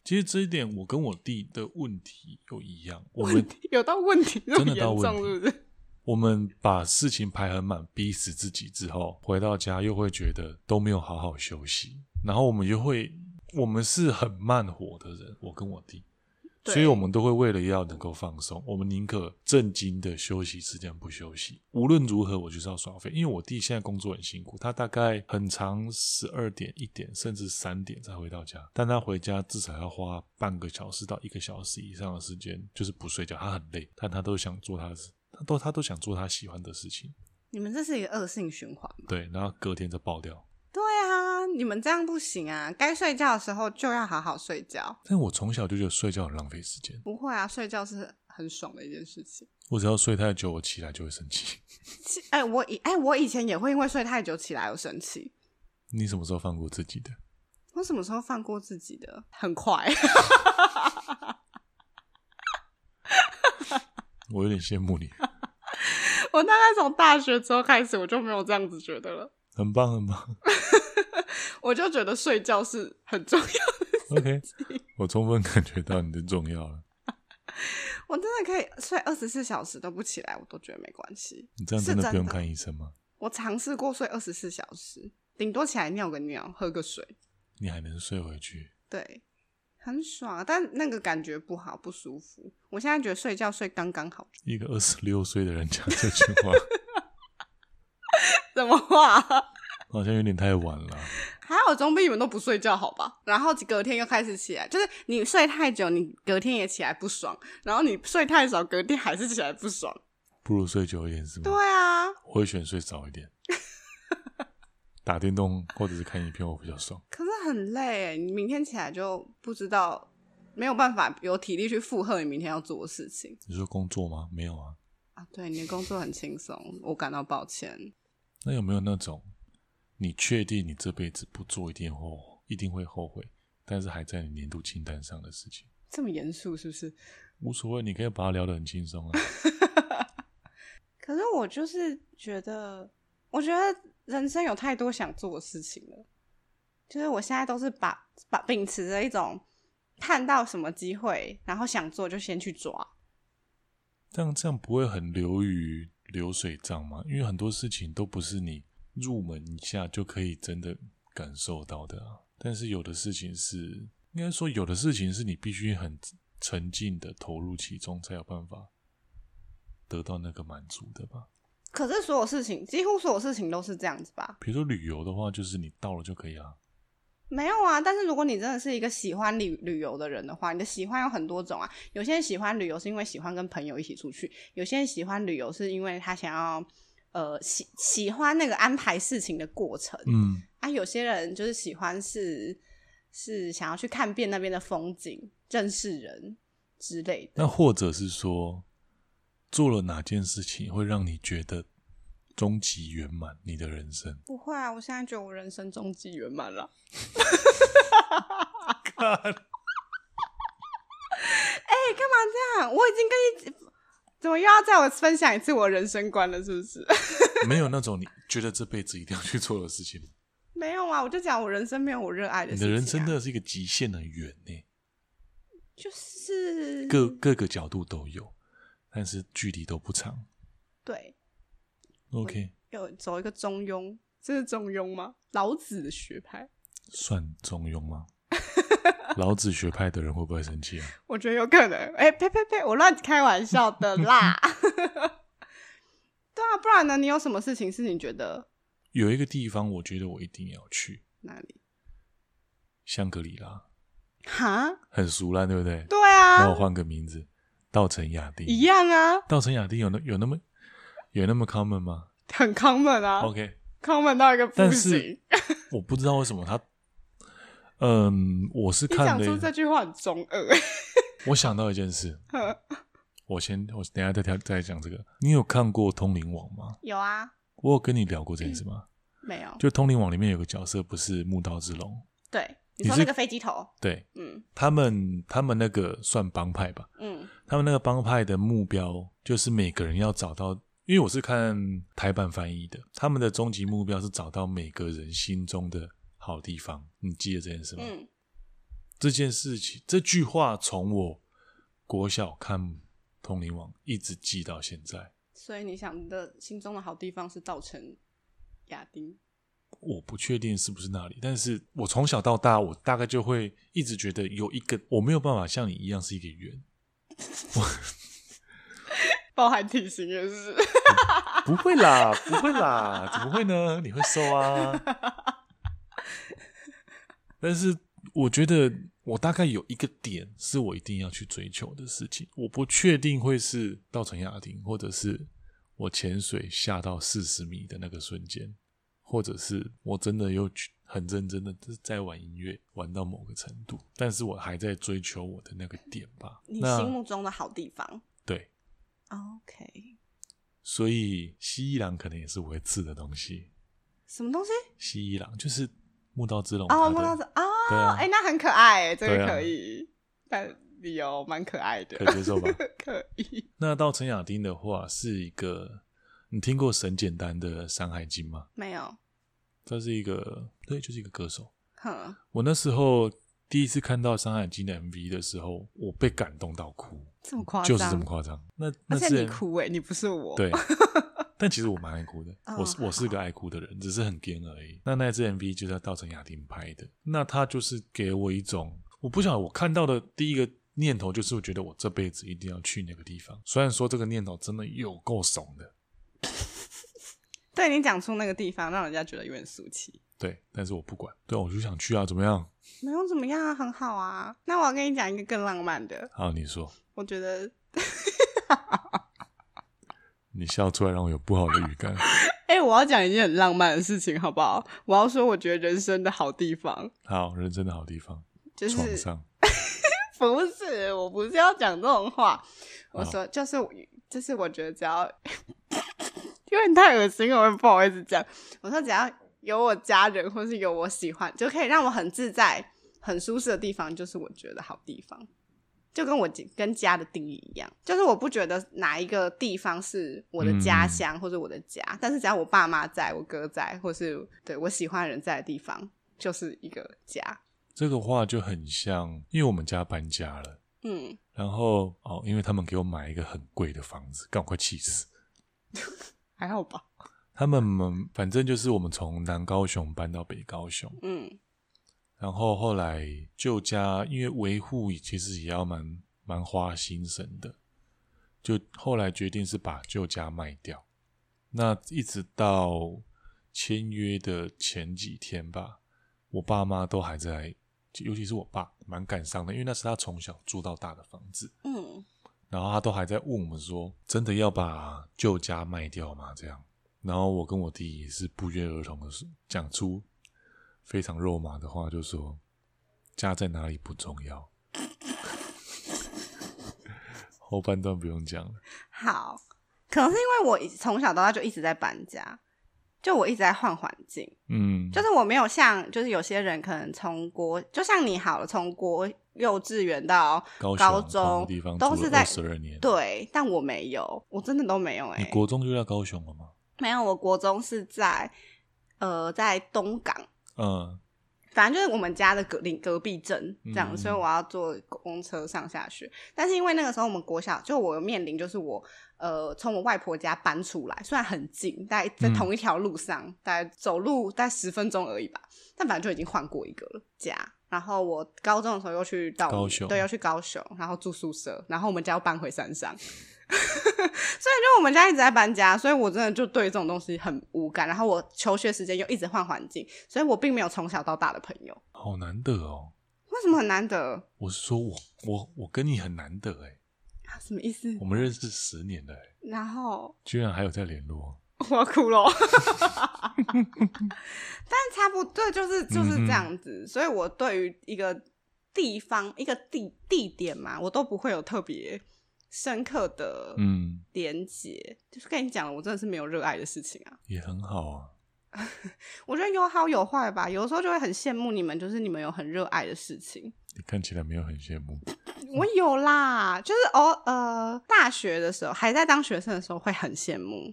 其实这一点我跟我弟的问题又一样。我们有到问题，真的到问题，是不是？我们把事情排很满，逼死自己之后，回到家又会觉得都没有好好休息，然后我们就会，我们是很慢活的人，我跟我弟，所以我们都会为了要能够放松，我们宁可正经的休息时间不休息，无论如何我就是要耍废，因为我弟现在工作很辛苦，他大概很长十二点、一点甚至三点才回到家，但他回家至少要花半个小时到一个小时以上的时间，就是不睡觉，他很累，但他都想做他的事。他都他都想做他喜欢的事情，你们这是一个恶性循环。对，然后隔天就爆掉。对啊，你们这样不行啊！该睡觉的时候就要好好睡觉。但我从小就觉得睡觉很浪费时间。不会啊，睡觉是很爽的一件事情。我只要睡太久，我起来就会生气。哎、欸，我以哎、欸，我以前也会因为睡太久起来而生气。你什么时候放过自己的？我什么时候放过自己的？很快。我有点羡慕你。我大概从大学之后开始，我就没有这样子觉得了。很棒，很棒。我就觉得睡觉是很重要的。OK，我充分感觉到你的重要了。我真的可以睡二十四小时都不起来，我都觉得没关系。你这样真的不用看医生吗？我尝试过睡二十四小时，顶多起来尿个尿，喝个水，你还能睡回去。对。很爽，但那个感觉不好，不舒服。我现在觉得睡觉睡刚刚好。一个二十六岁的人讲这句话，什么话？好像有点太晚了。还好总比你们都不睡觉好吧？然后隔天又开始起来，就是你睡太久，你隔天也起来不爽；然后你睡太少，隔天还是起来不爽。不如睡久一点是吗？对啊，我会选睡早一点。打电动或者是看影片，我比较爽。可是很累，你明天起来就不知道，没有办法有体力去负荷你明天要做的事情。你说工作吗？没有啊。啊，对，你的工作很轻松，我感到抱歉。那有没有那种，你确定你这辈子不做一定后一定会后悔，但是还在你年度清单上的事情？这么严肃是不是？无所谓，你可以把它聊得很轻松啊。可是我就是觉得，我觉得。人生有太多想做的事情了，就是我现在都是把把秉持着一种看到什么机会，然后想做就先去抓。这样这样不会很流于流水账嘛？因为很多事情都不是你入门一下就可以真的感受到的啊。但是有的事情是，应该说有的事情是你必须很沉浸的投入其中，才有办法得到那个满足的吧。可是所有事情，几乎所有事情都是这样子吧？比如说旅游的话，就是你到了就可以啊。没有啊，但是如果你真的是一个喜欢旅旅游的人的话，你的喜欢有很多种啊。有些人喜欢旅游是因为喜欢跟朋友一起出去，有些人喜欢旅游是因为他想要呃喜喜欢那个安排事情的过程。嗯啊，有些人就是喜欢是是想要去看遍那边的风景、认识人之类的。那或者是说。做了哪件事情会让你觉得终极圆满？你的人生不会啊！我现在觉得我人生终极圆满了。看，哎，干嘛这样？我已经跟你怎么又要再我分享一次我人生观了？是不是？没有那种你觉得这辈子一定要去做的事情。没有啊！我就讲我人生没有我热爱的事情啊。你的人生真的是一个极限的圆呢，就是各各个角度都有。但是距离都不长，对，OK，要走一个中庸，这是中庸吗？老子的学派算中庸吗？老子学派的人会不会生气啊？我觉得有可能。哎、欸，呸呸呸，我乱开玩笑的啦。对啊，不然呢？你有什么事情是你觉得有一个地方，我觉得我一定要去哪里？香格里拉？哈？很熟烂，对不对？对啊。那我换个名字。稻城亚丁一样啊，稻城亚丁有那有那么有那么 common 吗？很 common 啊，OK，common 到一个不行。但是 我不知道为什么他，嗯，我是看的。你讲出这句话很中二。我想到一件事，我先我等一下再再再讲这个。你有看过《通灵王》吗？有啊。我有跟你聊过这件事吗？嗯、没有。就《通灵王》里面有个角色，不是木刀之龙？对，你说那个飞机头？对，嗯，他们他们那个算帮派吧？嗯。他们那个帮派的目标就是每个人要找到，因为我是看台版翻译的，他们的终极目标是找到每个人心中的好地方。你记得这件事吗？嗯。这件事情，这句话从我国小看《通灵王》一直记到现在。所以你想的心中的好地方是稻城亚丁？我不确定是不是那里，但是我从小到大，我大概就会一直觉得有一个我没有办法像你一样是一个圆，包含体型也是。不会啦，不会啦，怎么会呢？你会瘦啊？但是我觉得我大概有一个点是我一定要去追求的事情，我不确定会是稻城亚丁，或者是我潜水下到四十米的那个瞬间。或者是我真的又很认真的在玩音乐，玩到某个程度，但是我还在追求我的那个点吧。你心目中的好地方？对，OK。所以蜥蜴狼可能也是我会刺的东西。什么东西？蜥蜴狼就是木道之龙哦，木道之哦，哎、啊欸，那很可爱，这个可以，啊、但理由蛮可爱的，可以接受吧？可以。那到陈雅丁的话是一个。你听过神简单的《山海经》吗？没有。他是一个，对，就是一个歌手。哼，我那时候第一次看到《山海经》的 MV 的时候，我被感动到哭。这么夸张？就是这么夸张。那那是你哭哎，你不是我。对。但其实我蛮爱哭的，我是我是个爱哭的人，只是很贱而已。那那支 MV 就是在稻城亚丁拍的，那他就是给我一种，我不晓得我看到的第一个念头就是，我觉得我这辈子一定要去那个地方。虽然说这个念头真的有够怂的。对，你讲出那个地方，让人家觉得有点俗气。对，但是我不管，对，我就想去啊，怎么样？没有怎么样啊，很好啊。那我要跟你讲一个更浪漫的。好，你说。我觉得，你笑出来让我有不好的预感。哎、欸，我要讲一件很浪漫的事情，好不好？我要说，我觉得人生的好地方。好，人生的好地方就是床上。不是，我不是要讲这种话。我说，就是，就是，我觉得只要。因为你太恶心了，我也不好意思讲。我说只要有我家人，或是有我喜欢，就可以让我很自在、很舒适的地方，就是我觉得好地方。就跟我跟家的定义一样，就是我不觉得哪一个地方是我的家乡或者我的家，嗯，但是只要我爸妈在、我哥在，或是对我喜欢的人在的地方，就是一个家。这个话就很像，因为我们家搬家了，嗯，然后哦，因为他们给我买一个很贵的房子，赶快气死。还好吧，他们反正就是我们从南高雄搬到北高雄，嗯，然后后来旧家因为维护其实也要蛮蛮花心神的，就后来决定是把旧家卖掉。那一直到签约的前几天吧，我爸妈都还在，尤其是我爸蛮感伤的，因为那是他从小住到大的房子，嗯。然后他都还在问我们说：“真的要把旧家卖掉吗？”这样，然后我跟我弟也是不约而同的讲出非常肉麻的话，就说：“家在哪里不重要。”后半段不用讲了。好，可能是因为我从小到大就一直在搬家。就我一直在换环境，嗯，就是我没有像，就是有些人可能从国，就像你好了，从国幼稚园到高中，地方都是在十二年，对，但我没有，我真的都没有哎、欸。你国中就在高雄了吗？没有，我国中是在呃在东港，嗯，反正就是我们家的隔邻隔壁镇这样、嗯，所以我要坐公车上下学。但是因为那个时候我们国小，就我面临就是我。呃，从我外婆家搬出来，虽然很近，大概在同一条路上，嗯，大概走路大概十分钟而已吧，但反正就已经换过一个了家。然后我高中的时候又去到高雄，对，又去高雄，然后住宿舍，然后我们家又搬回山上，就我们家一直在搬家，所以我真的就对这种东西很无感。然后我求学时间又一直换环境，所以我并没有从小到大的朋友，好难得哦。为什么很难得？我是说我我我跟你很难得哎。什么意思？我们认识十年了，然后居然还有在联络，我要哭了。但差不多就是就是这样子，嗯，所以我对于一个地方、一个地地点嘛，我都不会有特别深刻的嗯连接。就是跟你讲了，我真的是没有热爱的事情啊，也很好啊。我觉得有好有坏吧，有的时候就会很羡慕你们，就是你们有很热爱的事情。你看起来没有很羡慕。我有啦，就是哦呃，大学的时候还在当学生的时候会很羡慕，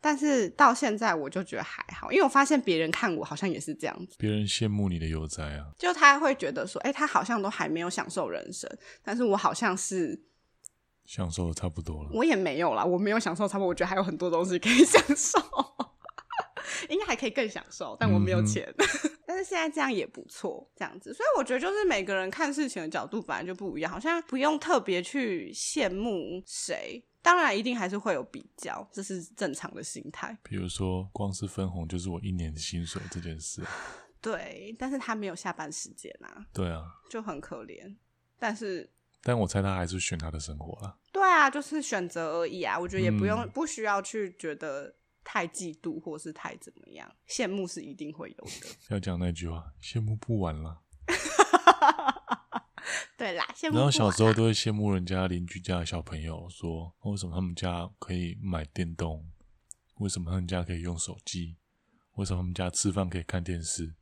但是到现在我就觉得还好，因为我发现别人看我好像也是这样子。别人羡慕你的悠哉啊，就他会觉得说，哎、欸，他好像都还没有享受人生，但是我好像是享受的差不多了。我也没有啦，我没有享受差不多，我觉得还有很多东西可以享受。应该还可以更享受，但我没有钱。嗯、但是现在这样也不错，这样子，所以我觉得就是每个人看事情的角度本来就不一样，好像不用特别去羡慕谁。当然，一定还是会有比较，这是正常的心态。比如说，光是分红就是我一年的薪水这件事。对，但是他没有下班时间啊。对啊，就很可怜。但是，但我猜他还是选他的生活了。对啊，就是选择而已啊。我觉得也不用，嗯、不需要去觉得。太嫉妒或是太怎么样，羡慕是一定会有的。要讲那句话，羡慕不完了。对啦，羡慕不完。然后小时候都会羡慕人家邻居家的小朋友，说为什么他们家可以买电动，为什么他们家可以用手机，为什么他们家吃饭可以看电视。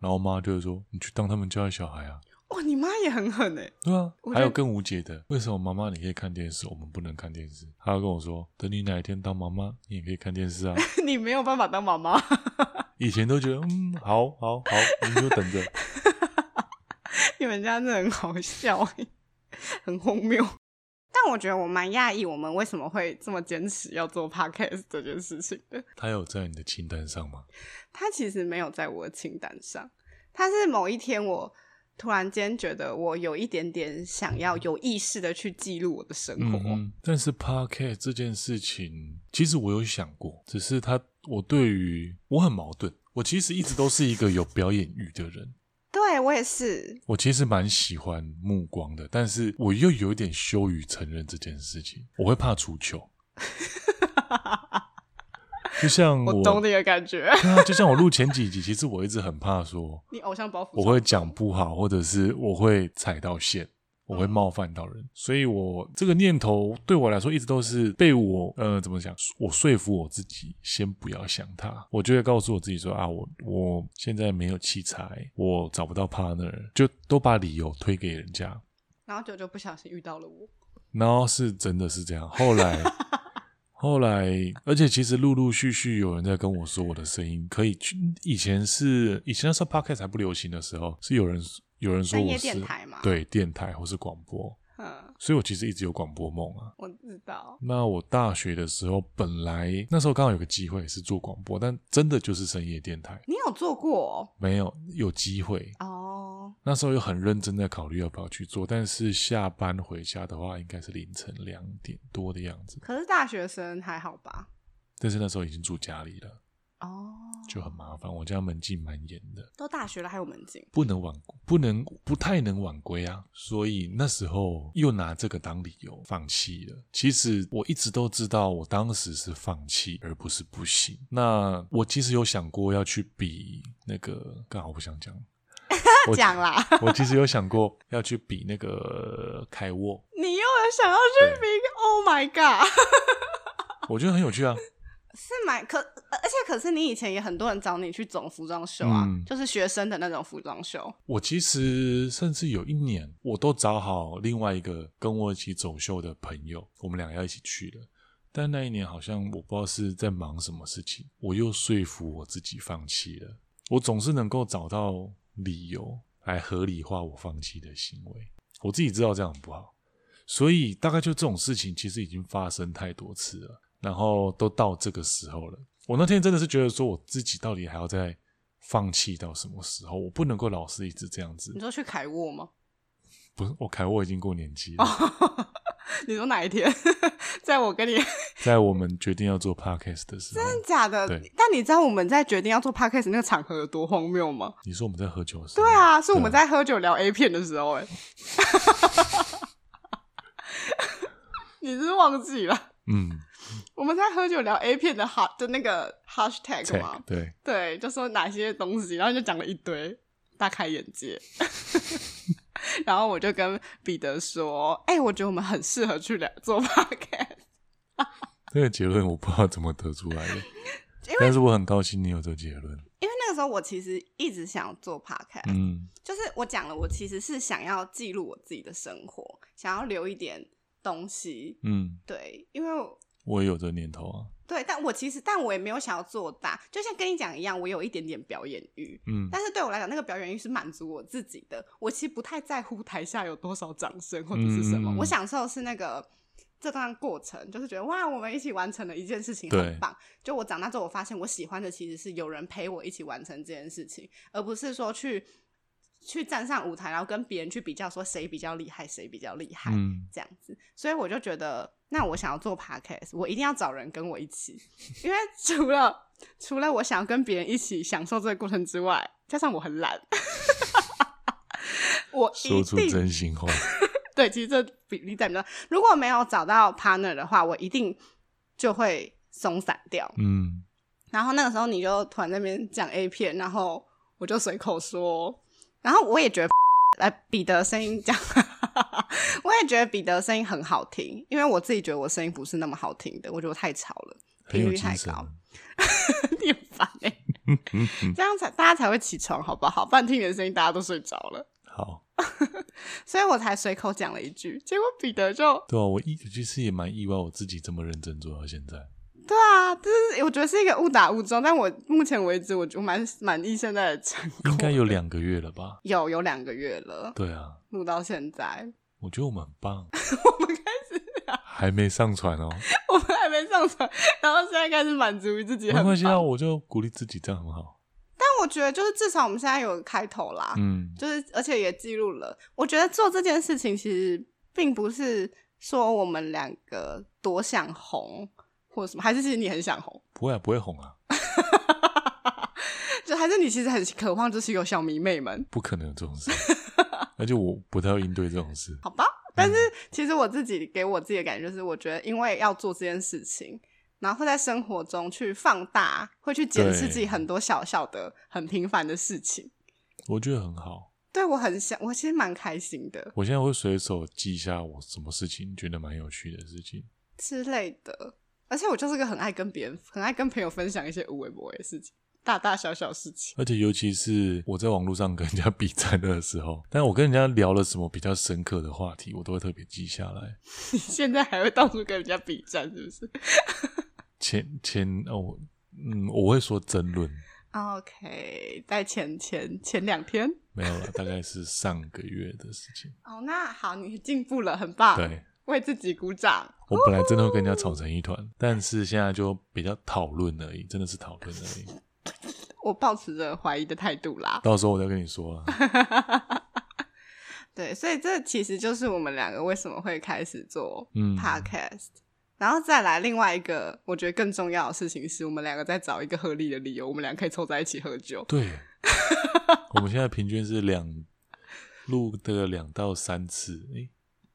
然后我妈就会说：“你去当他们家的小孩啊。”哇，你妈也很狠哎！对啊，还有更无解的，为什么妈妈你可以看电视，我们不能看电视？她要跟我说，等你哪一天当妈妈，你也可以看电视啊。你没有办法当妈妈。以前都觉得，嗯，好好好，你就等着。你们家真的很好笑，很荒谬。但我觉得我蛮讶异，我们为什么会这么坚持要做 podcast 这件事情的。他有在你的清单上吗？他其实没有在我的清单上，他是某一天我。突然间觉得我有一点点想要有意识的去记录我的生活，嗯，但是 Podcast 这件事情，其实我有想过，只是他，我对于我很矛盾。我其实一直都是一个有表演欲的人，对我也是。我其实蛮喜欢目光的，但是我又有一点羞于承认这件事情，我会怕出糗。就像我，我懂你的感觉。对啊，就像我录前几集，其实我一直很怕说，你偶像包袱，我会讲不好，或者是我会踩到线，我会冒犯到人，嗯、所以我这个念头对我来说一直都是被我呃怎么讲，我说服我自己先不要想他，我就会告诉我自己说啊，我我现在没有器材，我找不到 partner，就都把理由推给人家，然后就就不小心遇到了我，然后是真的是这样，后来。后来，而且其实陆陆续续有人在跟我说，我的声音可以去。以前是以前那时候 Podcast 还不流行的时候，是有人有人说我是电台嘛？对，电台或是广播。嗯，所以我其实一直有广播梦啊。我知道。那我大学的时候，本来那时候刚好有个机会是做广播，但真的就是深夜电台。你有做过？没有，有机会哦。那时候又很认真在考虑要不要去做，但是下班回家的话，应该是凌晨两点多的样子。可是大学生还好吧？但是那时候已经住家里了。哦，就很麻烦。我家门禁蛮严的，都大学了还有门禁，不能晚，不能不太能晚归啊。所以那时候又拿这个当理由放弃了。其实我一直都知道，我当时是放弃，而不是不行。那我其实有想过要去比那个，刚好不想讲，讲啦。我其实有想过要去比那个凯沃，你又有想要去比？Oh my god！我觉得很有趣啊。是蛮可，而且可是你以前也很多人找你去走服装秀啊，嗯、就是学生的那种服装秀。我其实甚至有一年，我都找好另外一个跟我一起走秀的朋友，我们两个要一起去的。但那一年好像我不知道是在忙什么事情，我又说服我自己放弃了。我总是能够找到理由来合理化我放弃的行为。我自己知道这样很不好，所以大概就这种事情，其实已经发生太多次了。然后都到这个时候了，我那天真的是觉得说，我自己到底还要再放弃到什么时候？我不能够老是一直这样子。你说去凯沃吗？不是，我凯沃已经过年纪了。哦。你说哪一天？在我跟你，在我们决定要做 podcast 的时候，真的假的？对。但你知道我们在决定要做 podcast 那个场合有多荒谬吗？你说我们在喝酒的时候？对啊，是 我们在喝酒聊 A 片的时候，哎，你是忘记了？嗯。我们在喝酒聊 A 片的哈的那个 hashtag 嘛，对对，就说哪些东西，然后就讲了一堆，大开眼界。然后我就跟彼得说：“哎、欸，我觉得我们很适合去聊做 podcast。”这个结论我不知道怎么得出来的，但是我很高兴你有这个结论。因为那个时时候我其实一直想要做 podcast，嗯，就是我讲了，我其实是想要记录我自己的生活，想要留一点东西，嗯，对，因为我，我也有这念头啊。对，但我其实，但我也没有想要做大，就像跟你讲一样，我有一点点表演欲，嗯，但是对我来讲，那个表演欲是满足我自己的，我其实不太在乎台下有多少掌声或者是什么，嗯、我享受的是那个这段过程，就是觉得哇，我们一起完成了一件事情，很棒。就我长大之后，我发现我喜欢的其实是有人陪我一起完成这件事情，而不是说去。去站上舞台，然后跟别人去比较，说谁比较厉害，谁比较厉害，嗯，这样子。所以我就觉得，那我想要做 podcast，我一定要找人跟我一起，因为除了除了我想要跟别人一起享受这个过程之外，加上我很懒，我一定说出真心话。对，其实这比例在比较，如果没有找到 partner 的话，我一定就会松散掉。嗯，然后那个时候你就突然那边讲 A 片，然后我就随口说。然后我也觉得，来彼得声音讲，我也觉得彼得声音很好听，因为我自己觉得我声音不是那么好听的，我觉得我太吵了，频率太高，你很烦哎、欸，这样才大家才会起床，好不好？不然听你的声音，大家都睡着了。好，所以我才随口讲了一句，结果彼得就对啊，我一其实也蛮意外，我自己这么认真做到现在。对啊，就是我觉得是一个误打误撞，但我目前为止，我就蛮满意现在的成果。应该有两个月了吧？有有两个月了。对啊，录到现在，我觉得我们很棒。我们开始、啊、还没上传哦，我们还没上传，然后现在开始满足于自己很，没关系啊，我就鼓励自己，这样很好。但我觉得，就是至少我们现在有开头啦，嗯，就是而且也记录了。我觉得做这件事情其实并不是说我们两个多想红。或者什么？还是其实你很想红？不会啊，不会红啊。就还是你其实很渴望，就是有小迷妹们。不可能有这种事，而且我不太会应对这种事。好吧，但是其实我自己给我自己的感觉就是，我觉得因为要做这件事情，然后会在生活中去放大，会去检视自己很多小小的、很平凡的事情。我觉得很好。对，我很想，我其实蛮开心的。我现在会随手记下我什么事情觉得蛮有趣的事情之类的。而且我就是个很爱跟别人、很爱跟朋友分享一些无微不微的事情，大大小小事情。而且尤其是我在网络上跟人家比战的时候，但我跟人家聊了什么比较深刻的话题，我都会特别记下来。你现在还会到处跟人家比战，是不是？前前哦，嗯，我会说争论。OK，在前前前两天没有了，大概是上个月的事情。哦，那好，你进步了，很棒。对。为自己鼓掌。我本来真的会跟人家吵成一团，但是现在就比较讨论而已，真的是讨论而已。我抱持着怀疑的态度啦。到时候我再跟你说了。对，所以这其实就是我们两个为什么会开始做 podcast，嗯。然后再来另外一个，我觉得更重要的事情是我们两个在找一个合理的理由，我们俩可以凑在一起喝酒。对，我们现在平均是两录的两到三次，诶，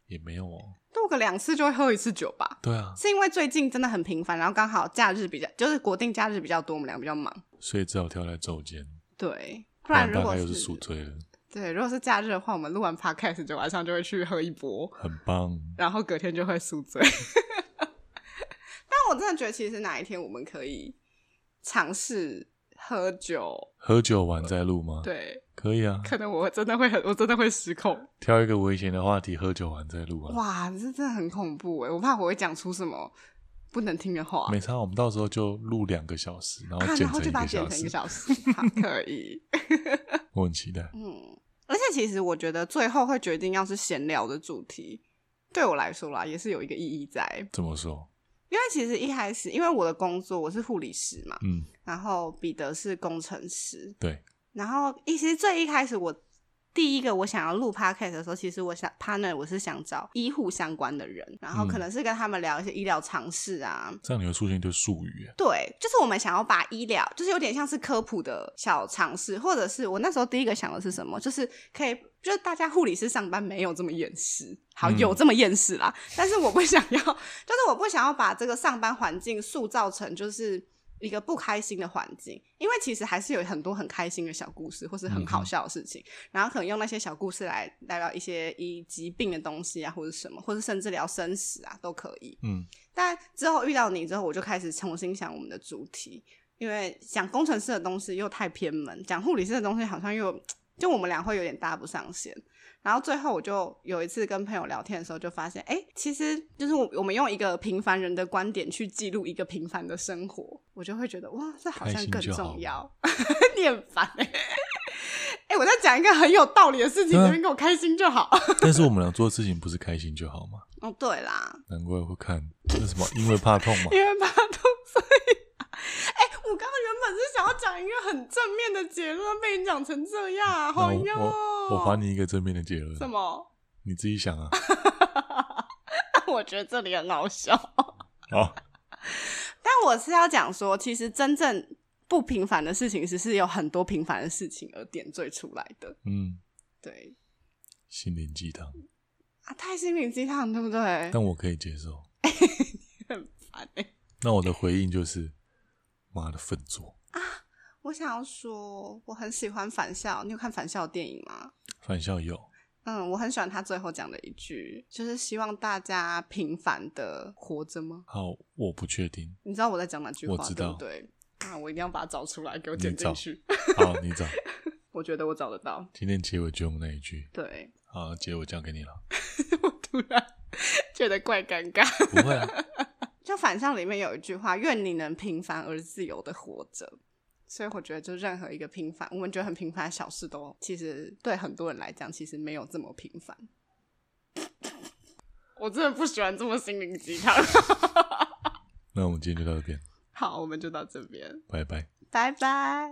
也没有哦。两次就会喝一次酒吧？对啊，是因为最近真的很频繁，然后刚好假日比较，就是国定假日比较多，我们俩比较忙，所以只好挑在周间。对，不然如果是，又是宿醉了。对，如果是假日的话，我们录完 podcast 就晚上就会去喝一波，很棒。然后隔天就会宿醉。但我真的觉得，其实哪一天我们可以尝试喝酒，喝酒完再录吗？对。可以啊，可能我真的会很，我真的会失控。挑一个危险的话题，喝酒完再录啊！哇，这真的很恐怖哎！我怕我会讲出什么不能听的话。没差，我们到时候就录两个小时，然后剪成一个小时。啊，然后就把它剪成一个小时，好，可以。我很期待。嗯，而且其实我觉得最后会决定要是闲聊的主题，对我来说啦，也是有一个意义在。怎么说？因为其实一开始，因为我的工作我是护理师嘛，嗯，然后彼得是工程师，对。然后，其实最一开始，我第一个我想要录 podcast 的时候，其实我想 partner，我是想找医护相关的人，然后可能是跟他们聊一些医疗常识啊。嗯、这样你会出现一堆术语啊？对，就是我们想要把医疗，就是有点像是科普的小常识，或者是我那时候第一个想的是什么，就是可以，就是大家护理师上班没有这么厌世，好，有这么厌世啦，嗯、但是我不想要，就是我不想要把这个上班环境塑造成就是。一个不开心的环境，因为其实还是有很多很开心的小故事，或是很好笑的事情，嗯、然后可能用那些小故事来聊聊一些以疾病的东西啊，或者什么，或者甚至聊生死啊，都可以。嗯，但之后遇到你之后，我就开始重新想我们的主题，因为讲工程师的东西又太偏门，讲护理师的东西好像又就我们俩会有点搭不上线。然后最后我就有一次跟朋友聊天的时候，就发现，哎，其实就是我我们用一个平凡人的观点去记录一个平凡的生活，我就会觉得哇，这好像更重要。你很烦哎、欸，哎，我在讲一个很有道理的事情，你们给我开心就好。但是我们俩做的事情不是开心就好吗？哦，对啦，难怪会看，为什么？因为怕痛吗？因为怕痛，所以。哎，我刚刚原本是想要讲一个很正面的结论，被你讲成这样，好哟。我还你一个正面的结论。什么？你自己想啊。我觉得这里很好笑。好。但我是要讲说，其实真正不平凡的事情，是是有很多平凡的事情而点缀出来的。嗯，对。心灵鸡汤啊，太心灵鸡汤，对不对？但我可以接受。你很烦欸。那我的回应就是，妈的粪作。我想要说，我很喜欢返校。你有看返校的电影吗？返校有。嗯，我很喜欢他最后讲的一句，就是希望大家平凡的活着吗？好，我不确定。你知道我在讲哪句话？我知道。对，对，那我一定要把它找出来，给我剪进去。好，你找。我觉得我找得到。今天结尾就用那一句。对。好，结尾交给你了。我突然 觉得怪尴尬。不会啊。就反向里面有一句话：“愿你能平凡而自由的活着。”所以我觉得，就任何一个平凡，我们觉得很平凡的小事，都其实对很多人来讲，其实没有这么平凡。我真的不喜欢这么心灵鸡汤。那我们今天就到这边。好，我们就到这边。拜拜。拜拜。